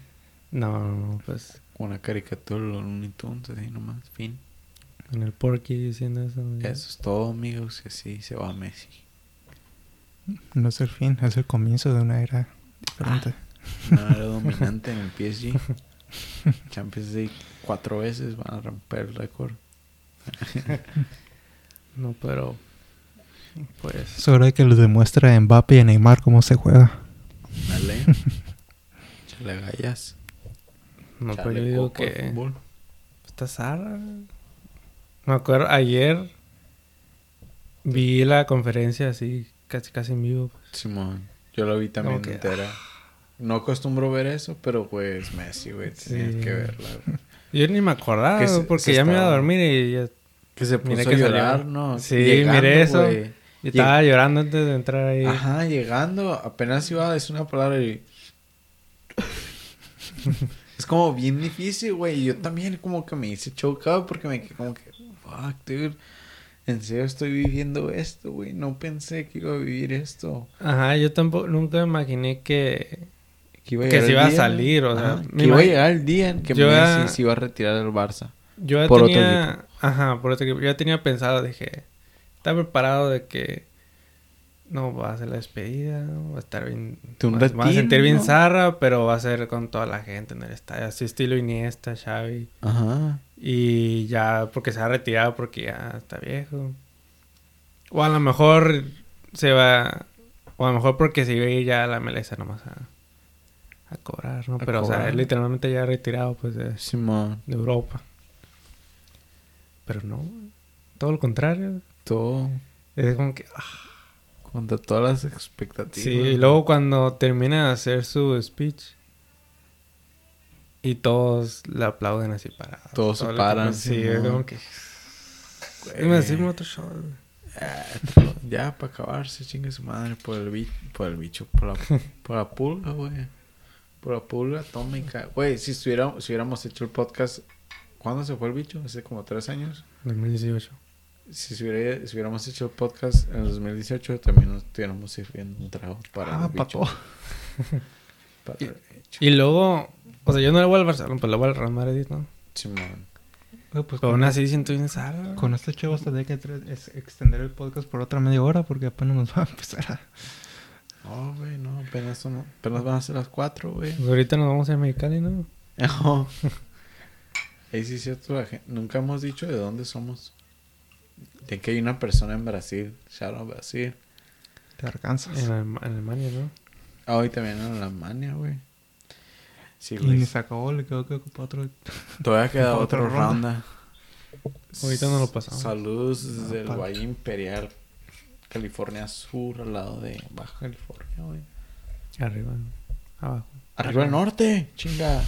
No, no, no, pues... Una caricatura Looney Tunes, así nomás. Fin. En el Porky diciendo eso. ya. Eso es todo, amigos. Y así se va Messi. No es el fin, es el comienzo de una era diferente. Una era dominante en el PSG. *laughs* Champions League cuatro veces van a romper el récord. *laughs* No, pero... Pues... Es hora de que les demuestre a Mbappé y a Neymar cómo se juega. Dale. Chale gallas. No, pero Chale yo digo que... Está Sara. Me acuerdo, ayer vi la conferencia así, casi casi en vivo. pues. Simón, yo lo vi también que, entera. No acostumbro ver eso, pero pues Messi, güey, tenías Sí. que verla. güey. *laughs* Yo ni me acordaba, Que se- porque se ya me iba a dormir y ya Que se puso a que salió. llorar, ¿no? Sí, miré eso. güey. y estaba llorando antes de entrar ahí. Ajá, llegando, apenas iba a decir una palabra y... *laughs* es como bien difícil, güey. Yo también como que me hice chocado porque me quedé como que... Fuck, dude. En serio estoy viviendo esto, güey. No pensé que iba a vivir esto. Ajá, yo tampoco, nunca me imaginé que... Que, iba a Que se iba a salir, o sea, me que iba a llegar el día en que Yo ya- se iba a retirar del Barça. Yo ya Por otro tenía... Ajá, por otro equipo. Yo ya tenía pensado, dije... Estaba preparado de que... No, va a ser la despedida, va a estar bien... Un va- va a sentir bien ¿no? zarra, pero va a ser con toda la gente en el estadio. Así estilo Iniesta, Xavi. Ajá. Y ya porque se ha retirado porque ya está viejo. O a lo mejor se va... O a lo mejor porque se iba a ir ya a la MLS nomás a, a cobrar, ¿no? A Pero, o sea, él literalmente ya retirado, pues, de, Simón. de Europa. Pero no, todo lo contrario. Todo Es como que... ah, Contra todas las expectativas. Sí, y luego cuando termina de hacer su speech y todos le aplauden así parados. Todos se paran, Sí, es como que... Dime, decime otro show. Ah, ya, para acabarse, chingue su madre por el, bi- por el bicho, por la, por la pulga, güey. Por la pulga atómica. Güey, si, si hubiéramos hecho el podcast, ¿cuándo se fue el bicho? Hace como tres años. 2018. Si, se hubiera- si hubiéramos hecho el podcast en el 2018, también nos estuviéramos sirviendo un trago para Ah, el bicho. pato. *laughs* Para el bicho. Y luego... O sea, yo no le voy al Barcelona, pero le voy al Real Madrid, ¿no? Simón. Pues Pero aún con, así siento bien zarra. con este chavo tendría que tre- es- extender el podcast por otra media hora porque apenas nos va a empezar a... No, güey, no, apenas, son, apenas van a ser las cuatro, güey. Pues ahorita nos vamos a ir a Mexicali, ¿no? No. *laughs* Ahí sí es cierto, la nunca hemos dicho de dónde somos. De que hay una persona en Brasil, shout out Brasil. Te alcanzas. En, Alem- en Alemania, ¿no? Ah, hoy también en Alemania, güey. Sí, Y ni se acabó, le quedó que ocupar otro... Todavía queda *laughs* Otra otra ronda. ronda. Ahorita no lo pasamos. Saludos desde Ah, el padre. Valle Imperial, California Sur, al lado de Baja California, güey. Arriba. Abajo. Arriba al norte, chinga.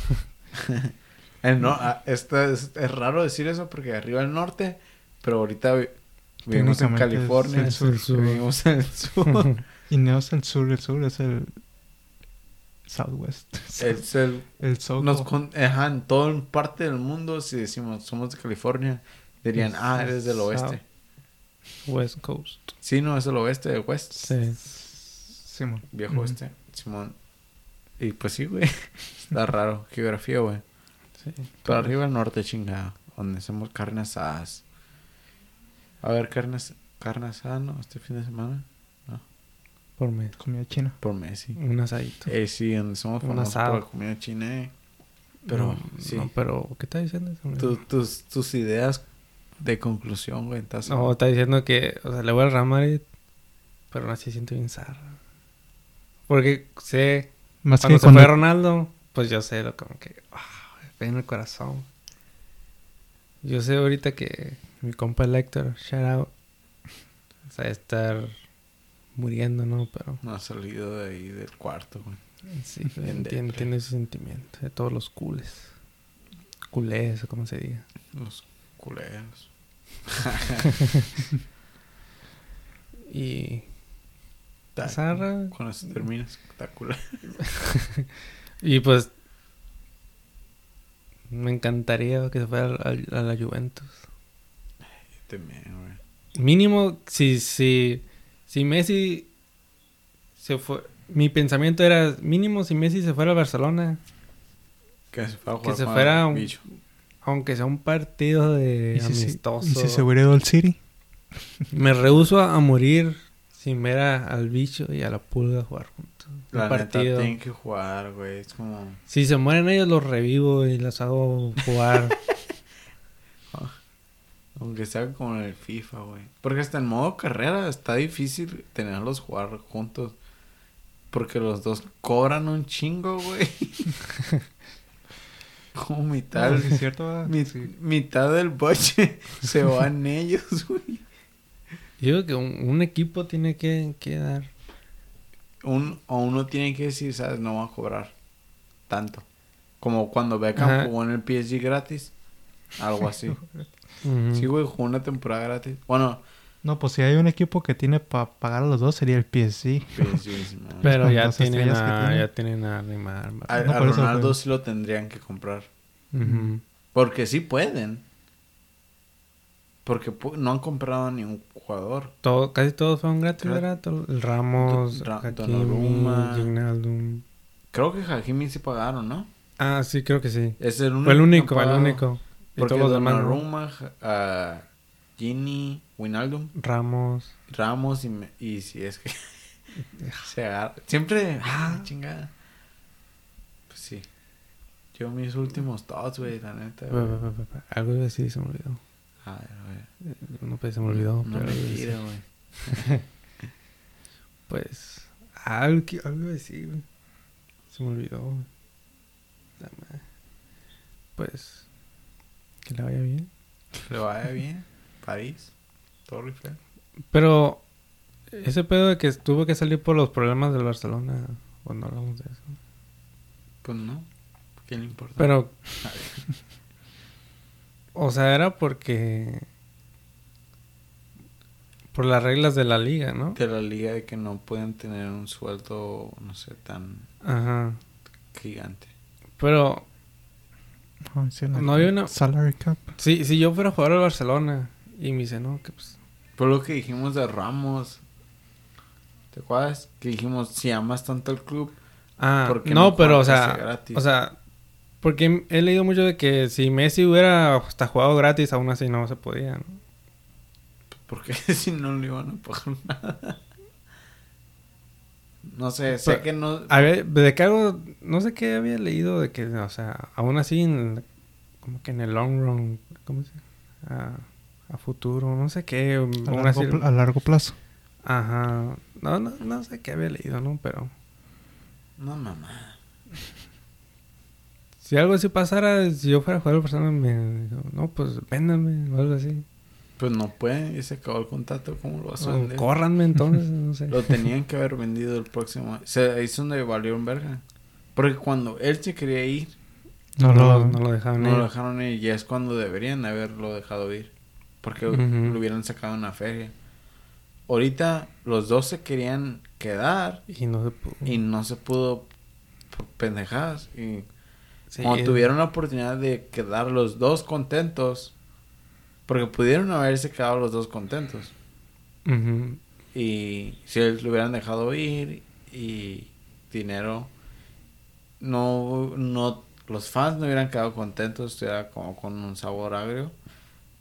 *laughs* *laughs* el no, ah, esta es, es raro decir eso porque arriba al norte, pero ahorita vi- vivimos en es California. el sur. Vivimos en el sur. *laughs* Y no es el sur, el sur es el... Southwest. es el, el nos con- ajá, en toda parte del mundo, si decimos somos de California, dirían, Es- ah, eres del oeste. West Coast. Sí, no, es el oeste, el west. Sí. Simón. Viejo Ujú. oeste, Simón. Y pues sí, güey. *laughs* Está raro. Geografía, güey. Sí. Pero arriba al norte, chingada. Donde hacemos carnes asadas. A ver, carnes, carne asada, ¿no? Este fin de semana. Por mes. Comida china. Por Messi. Un asadito. Eh, sí, donde somos Un famosos asado. por la comida china. eh. Pero, No, sí. no, pero, ¿qué está diciendo eso? Tu- tus, tus ideas de conclusión, güey. estás- No, está diciendo que, o sea, le voy al Real Madrid, pero aún así siento bien zarra. Porque sé, Más cuando que se cuando... fue Ronaldo, pues yo sé lo como que, me en el corazón. Yo sé ahorita que mi compa el Héctor, shout out, o sea, estar muriendo, ¿no? Pero No ha salido de ahí del cuarto, güey. sí, *laughs* tiene, tiene ese sentimiento de todos los cules. Culés, o como se diga. Los culeros. *laughs* *laughs* Y zarra. Cuando se termina, espectacular. Y pues me encantaría que se fuera a, la Juventus. También, güey. Mínimo, si, si, si Messi se fue... Mi pensamiento era, mínimo si Messi se fuera a Barcelona, Que se fuera a Que se fuera un- bicho. aunque sea un partido de ¿Y si, se- amistoso. ¿Y si se hubiera ido al City? *laughs* Me rehuso a, a morir sin ver a- al bicho y a la pulga jugar juntos. Un La neta, partido. tienen que jugar, güey. Es como... Si se mueren ellos, los revivo y los hago jugar. *laughs* Aunque sea como en el FIFA, güey. Porque hasta en modo carrera está difícil tenerlos jugar juntos. Porque los dos cobran un chingo, güey. *laughs* como mitad, No, sí es cierto, ¿verdad? mi- Sí. mitad del boche *laughs* se van ellos, güey. Yo digo que un, un equipo tiene que, que dar. Un, o uno tiene que decir, ¿sabes? No va a cobrar tanto. Como cuando Beckham Ajá. jugó en el PSG gratis. Algo así. *laughs* Ujú. Sí, güey, jugó una temporada gratis. Bueno, No, pues si hay un equipo que tiene para pagar a los dos sería el PSG. PSG, *laughs* no. Pero ya tienen, a, tienen. ya tienen a Neymar. A, No, a Ronaldo güey. sí lo tendrían que comprar. Porque sí pueden. Porque no han comprado ni un jugador. Todo, casi todos fueron gratis, Gra- ¿verdad? El Ramos, Ra- Hakimi. Wijnaldum. Creo que Hakimi sí pagaron, ¿no? Ah, sí, creo que sí. Es el único. Fue el único, el único. Y Porque todos los demás, ¿no? Donnarumma, uh, Gini, Wijnaldum, Ramos. Ramos y, me- y si es que *laughs* se agarra. Siempre. Ah, chingada. Pues sí. Yo mis últimos thoughts, güey, la neta. Ve. Algo iba a decir y se me olvidó. A ver, a ver. Eh, No pues se me olvidó. No pero me iba a decir. tira, güey. *laughs* Pues. Algo, que- algo iba a decir, güey. Se me olvidó, madre. Pues. Que le vaya bien. Que le vaya bien. París. Torre Eiffel. Pero ese pedo de que tuvo que salir por los problemas del Barcelona, cuando hablamos de eso. Pues no. ¿Qué le importa? Pero, *laughs* o sea, era porque... Por las reglas de la liga, ¿no? De la liga de que no pueden tener un sueldo, no sé, tan Ajá. gigante. Pero, Ah, sí, No había una- Salary cap. si, si yo fuera a jugar al Barcelona y me dice, no, que pues... Por lo que dijimos de Ramos. ¿Te acuerdas? Que dijimos, si amas tanto el club, Ah, ¿por qué no, pero, o sea, o sea, porque he leído mucho de que si Messi hubiera hasta jugado gratis, aún así no se podía, ¿no? Porque *laughs* si no le iban a pagar nada. No sé, sé Pero- que no. A ver, de que algo, no sé qué había leído de que, o sea, aún así, en- como que en el long run, ¿cómo se? A, a futuro, no sé qué, A largo, así- pl- a largo plazo. Ajá, no, no, no sé qué había leído, ¿no? Pero No, mamá. *laughs* si algo así pasara, si yo fuera a jugar al Barcelona, me dijo, no, pues véndame o algo así. Pues no puede, y se acabó el contrato. ¿Cómo lo vas a O vender? córranme entonces, no sé. *laughs* Lo tenían que haber vendido el próximo. Se ahí es donde valió un verga. Porque cuando él se quería ir, No, no, lo, no lo dejaban no ir. lo dejaron ir. Y es cuando deberían haberlo dejado ir. Porque lo hubieran sacado en una feria. Ahorita los dos se querían quedar Y no se pudo. y no se pudo por pendejadas. Y Sí, es- tuvieron la oportunidad de quedar los dos contentos, porque pudieron haberse quedado los dos contentos. Y si lo hubieran dejado ir y dinero, no, no, los fans no hubieran quedado contentos, estuviera como con un sabor agrio,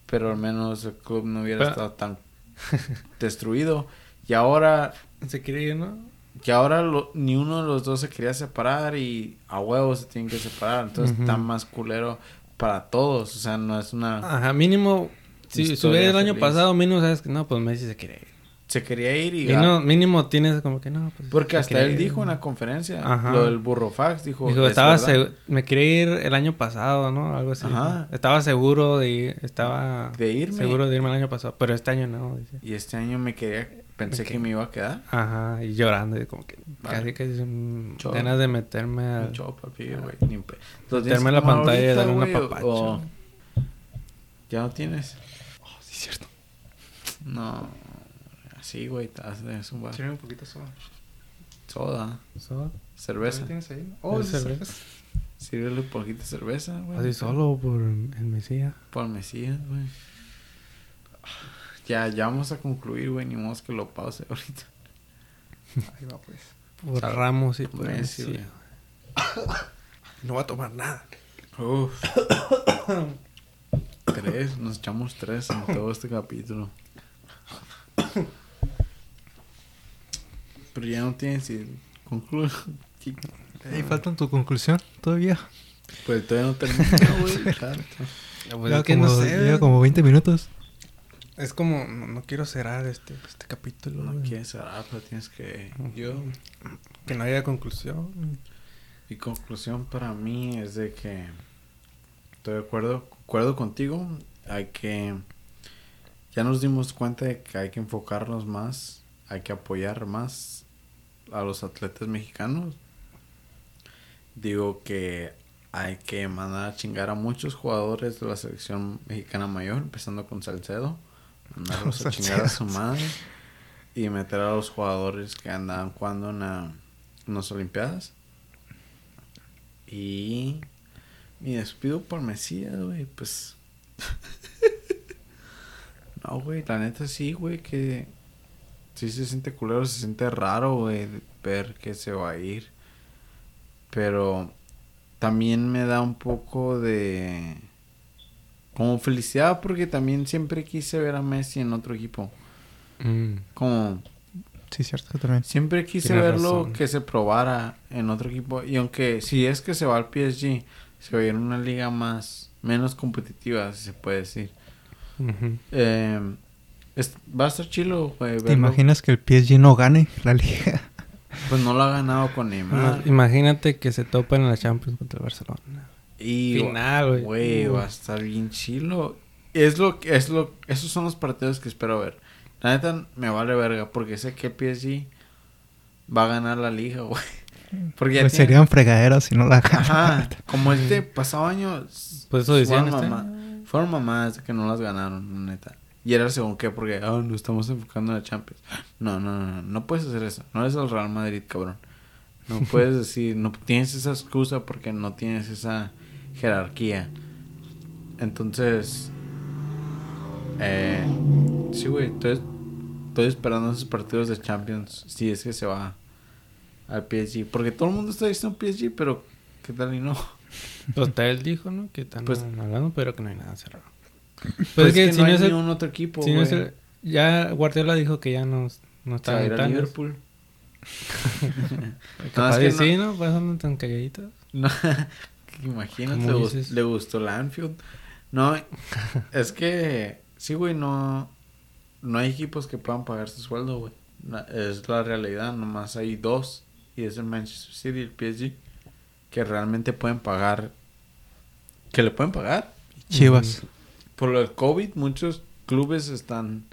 pero al menos el club no hubiera Pero- estado tan *laughs* destruido. Y ahora, Se quiere ir, ¿no? y ahora lo- ni uno de los dos se quería separar y a huevos se tienen que separar, entonces está más culero para todos, o sea, no es una... Ajá, mínimo. Si, hubiera el año pasado, mínimo sabes que no, pues Messi se quiere ir. Se quería ir y... Mínimo, mínimo tienes como que no. Pues, Porque hasta él ir. dijo en la conferencia, Ajá. lo del burrofax, dijo... Dijo, "Es estaba verdad". segu- me quería ir el año pasado, ¿no? Algo así. Ajá. Estaba seguro de ir, estaba De irme. seguro de irme el año pasado, pero este año no, dice. Y este año me quería, pensé que me iba a quedar. Ajá, y llorando, y como que Vale. casi que mm, Chao. ganas de meterme al... Mucho, papi, güey. ni pe- Lo tienes Meterme en la pantalla y ahorita, darle un güey, o- ¿Ya no tienes? Oh, sí, cierto. No. Así, güey, te haces un bar. Sirve un poquito soda. Soda, ¿Solo? cerveza. ¿Tienes ahí? ¿Es Oh, sí, cerveza? cerveza. Sírvele un poquito de cerveza, güey. Así solo por el Mesías. Por Mesías, güey. Ya, ya vamos a concluir, güey. Ni modo que lo pause *laughs* ahorita. Ahí va, pues. Por Ramos y por Messi, Messi. *coughs* No va a tomar nada. Uf. *coughs* tres, nos echamos tres en todo este capítulo. Pero ya no tienes si concluye. Ahí falta tu conclusión todavía. Pues todavía no termina, güey. *laughs* Claro. Pues como, no sé. lleva como 20 minutos. Es como, no, no quiero cerrar este, este capítulo. No quieres cerrar, pero tienes que. Yo. Que no haya conclusión. Mi conclusión para mí es de que. Estoy de acuerdo, acuerdo contigo. Hay que. Ya nos dimos cuenta de que hay que enfocarnos más. Hay que apoyar más a los atletas mexicanos. Digo que hay que mandar a chingar a muchos jugadores de la selección mexicana mayor, empezando con Salcedo. Mandarlos a *laughs* chingar a su madre. Y meter a los jugadores que andaban jugando en, la- en las Olimpiadas. Y mi despido por Mesías, güey, pues. *laughs* no, güey, la neta sí, güey, que sí se siente culero, se siente raro, güey, ver que se va a ir. Pero también me da un poco de. Como felicidad, porque también siempre quise ver a Messi en otro equipo. Mm. Como Sí, cierto, también. Siempre quise Tienes verlo razón. que se probara en otro equipo. Y aunque si es que se va al PSG, se va a ir a una liga más, menos competitiva, si se puede decir. Eh, es- va a estar chilo, güey. ¿Te verlo. imaginas que el PSG no gane la liga? Pues no lo ha ganado con Neymar. Ima- Imagínate que se topan en la Champions contra el Barcelona. Y, Final, güey. güey, va a estar bien chilo. Es lo que, es lo, esos son los partidos que espero ver. La neta me vale verga porque sé que el PSG va a ganar la liga, güey. *laughs* Porque Pues tiene- serían fregaderas si no la Ajá, *laughs* como este pasado año. Pues eso decían fueron, este mamá- fueron de que no las ganaron, la neta. Y era según qué, porque ah, nos estamos enfocando en la Champions. No, no, no, no, no puedes hacer eso. No eres el Real Madrid, cabrón. No puedes *laughs* decir, no tienes esa excusa porque no tienes esa jerarquía. Entonces, eh, sí, güey, estoy, estoy esperando esos partidos de Champions. Si es que se va al PSG. Porque todo el mundo está diciendo PSG, pero ¿qué tal y no? Pues él dijo, ¿no? Que están Pues- hablando, pero que no hay nada cerrado. Pues, Pues, es que, que si no no hay es el- un otro equipo, si no es el- ya Guardiola dijo que ya no, no está en a. Liverpool. *laughs* *laughs* Capaz es que de sí, ¿no? Tan calladitos. No, imagínate, ¿Cómo le, gustó la Anfield. No, es que sí, güey, no, no hay equipos que puedan pagar su sueldo, güey. Es la realidad, nomás hay dos, y es el Manchester City y el PSG, que realmente pueden pagar, que le pueden pagar. Chivas. Por lo del COVID, muchos clubes están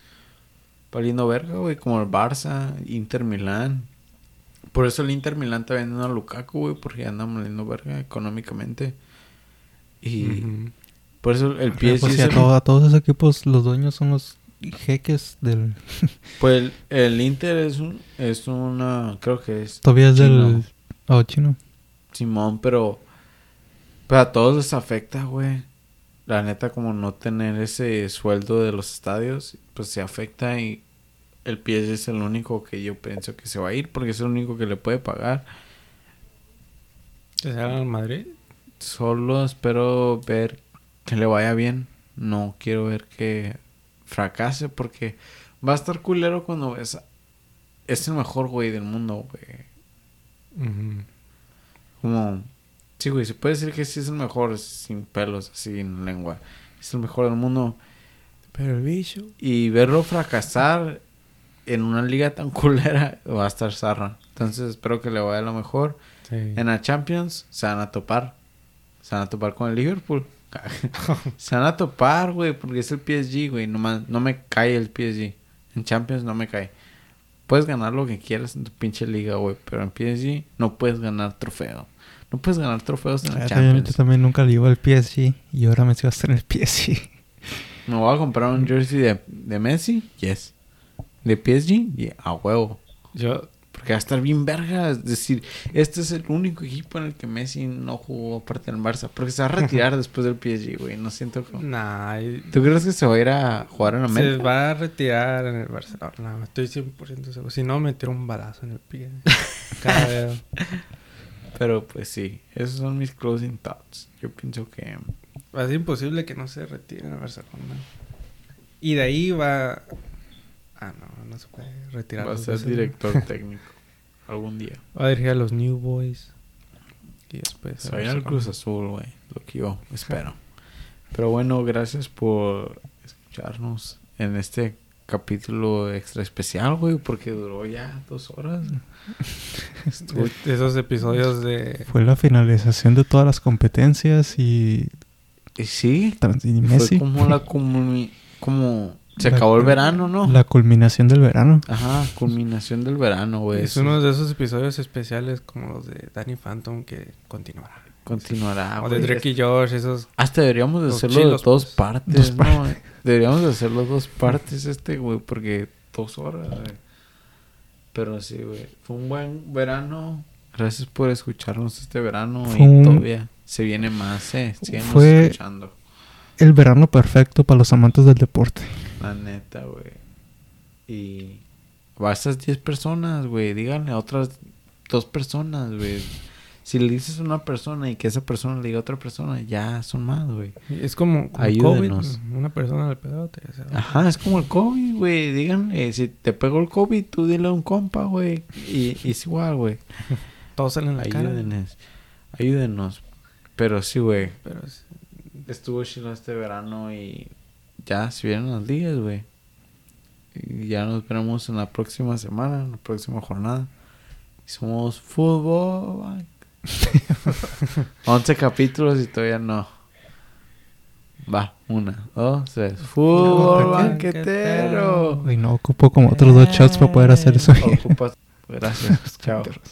valiendo verga, güey, como el Barça, Inter Milán. Por eso el Inter Milán está vendiendo a Lukaku, güey, porque andan valiendo verga económicamente. Y por eso el PSG Pues sí, es a, el- todo- a todos esos equipos los dueños son los jeques del... *laughs* pues el, el Inter es un es una creo que es Todavía es chino, del... Oh, chino. Simón, pero pero a todos les afecta, güey. La neta como no tener ese sueldo de los estadios, pues se afecta y el PSG es el único que yo pienso que se va a ir porque es el único que le puede pagar. ¿Que se al Madrid? Solo espero ver que le vaya bien. No quiero ver que fracase porque va a estar culero cuando ves a- es el mejor güey del mundo, güey. Como sí, güey, se puede decir que sí es el mejor sin pelos, así en lengua. Es el mejor del mundo Pero el bicho... y verlo fracasar en una liga tan culera va a estar zarra. Entonces espero que le vaya lo mejor. Sí. En la Champions se van a topar. Se van a topar con el Liverpool. *laughs* se van a topar, güey, porque es el PSG, güey. No, no me cae el PSG. En Champions no me cae. Puedes ganar lo que quieras en tu pinche liga, güey. Pero en PSG no puedes ganar trofeo. No puedes ganar trofeos en la Ah, Yo Champions. también nunca le iba al PSG y ahora me sigo a estar en el PSG. ¿Me voy a comprar un jersey de, de Messi? Yes. ¿De PSG? Yeah, a huevo. Yo... Porque va a estar bien verga. Es decir, este es el único equipo en el que Messi no jugó aparte del Barça. Porque se va a retirar *laughs* después del PSG, güey. No siento como... Nah, ¿Tú crees que se va a ir a jugar en se América? va a retirar en el Barcelona. Estoy 100% seguro. Si no, me tiro un balazo en el pie. *laughs* Cada. Pero pues sí, esos son mis closing thoughts. Yo pienso que... Va a ser imposible que no se retire en el Barcelona. Y de ahí va... Ah, no, no se puede retirar. Va a ser veces, ¿no? director *laughs* técnico. Algún día. Va a dirigir a los New Boys. Y después... Se va a ir al. Cruz Azul, güey. Lo que yo espero. Pero bueno, gracias por escucharnos en este capítulo extra especial, güey. Porque duró ya dos horas. *laughs* Estuvo- Esos episodios de... Fue la finalización de todas las competencias y, Y sí, y fue Messi. como la como se La- acabó el verano, ¿no? La culminación del verano. Ajá, culminación del verano, güey. Es uno de esos episodios especiales como los de Danny Phantom que continuará. Continuará, o de güey. Drake y Josh, esos... Hasta deberíamos de Los hacerlo de dos pues. partes, Dos ¿no? Deberíamos de hacerlo dos partes este, güey, porque dos horas, güey. Pero sí, güey. Fue un buen verano. Gracias por escucharnos este verano Fue y un- todavía se viene más, eh. Síguenos Fue- escuchando. El verano perfecto para los amantes del deporte. La neta, güey. Y va a esas 10 personas, güey. Díganle a otras dos personas, güey. Si le dices a una persona y que esa persona le diga a otra persona, ya son más, güey. Es como, como Ayúdenos. COVID. Una persona le sea, Ajá, es como el COVID, güey. Díganle, si te pegó el COVID, tú dile a un compa, güey. Y, y es igual, güey. *laughs* Todos salen en la cara. Ayúdenos. Ayúdenos. Pero sí, güey. Pero es- Estuvo chido este verano y ya se vienen las ligas, güey. Y ya nos veremos en la próxima semana, en la próxima jornada. Y somos fútbol. *laughs* 11 capítulos y todavía no. Va, una, dos, tres. Fútbol banquetero. banquetero. Y no ocupo como otros dos shots para poder hacer eso. Ocupas- Gracias. Chao.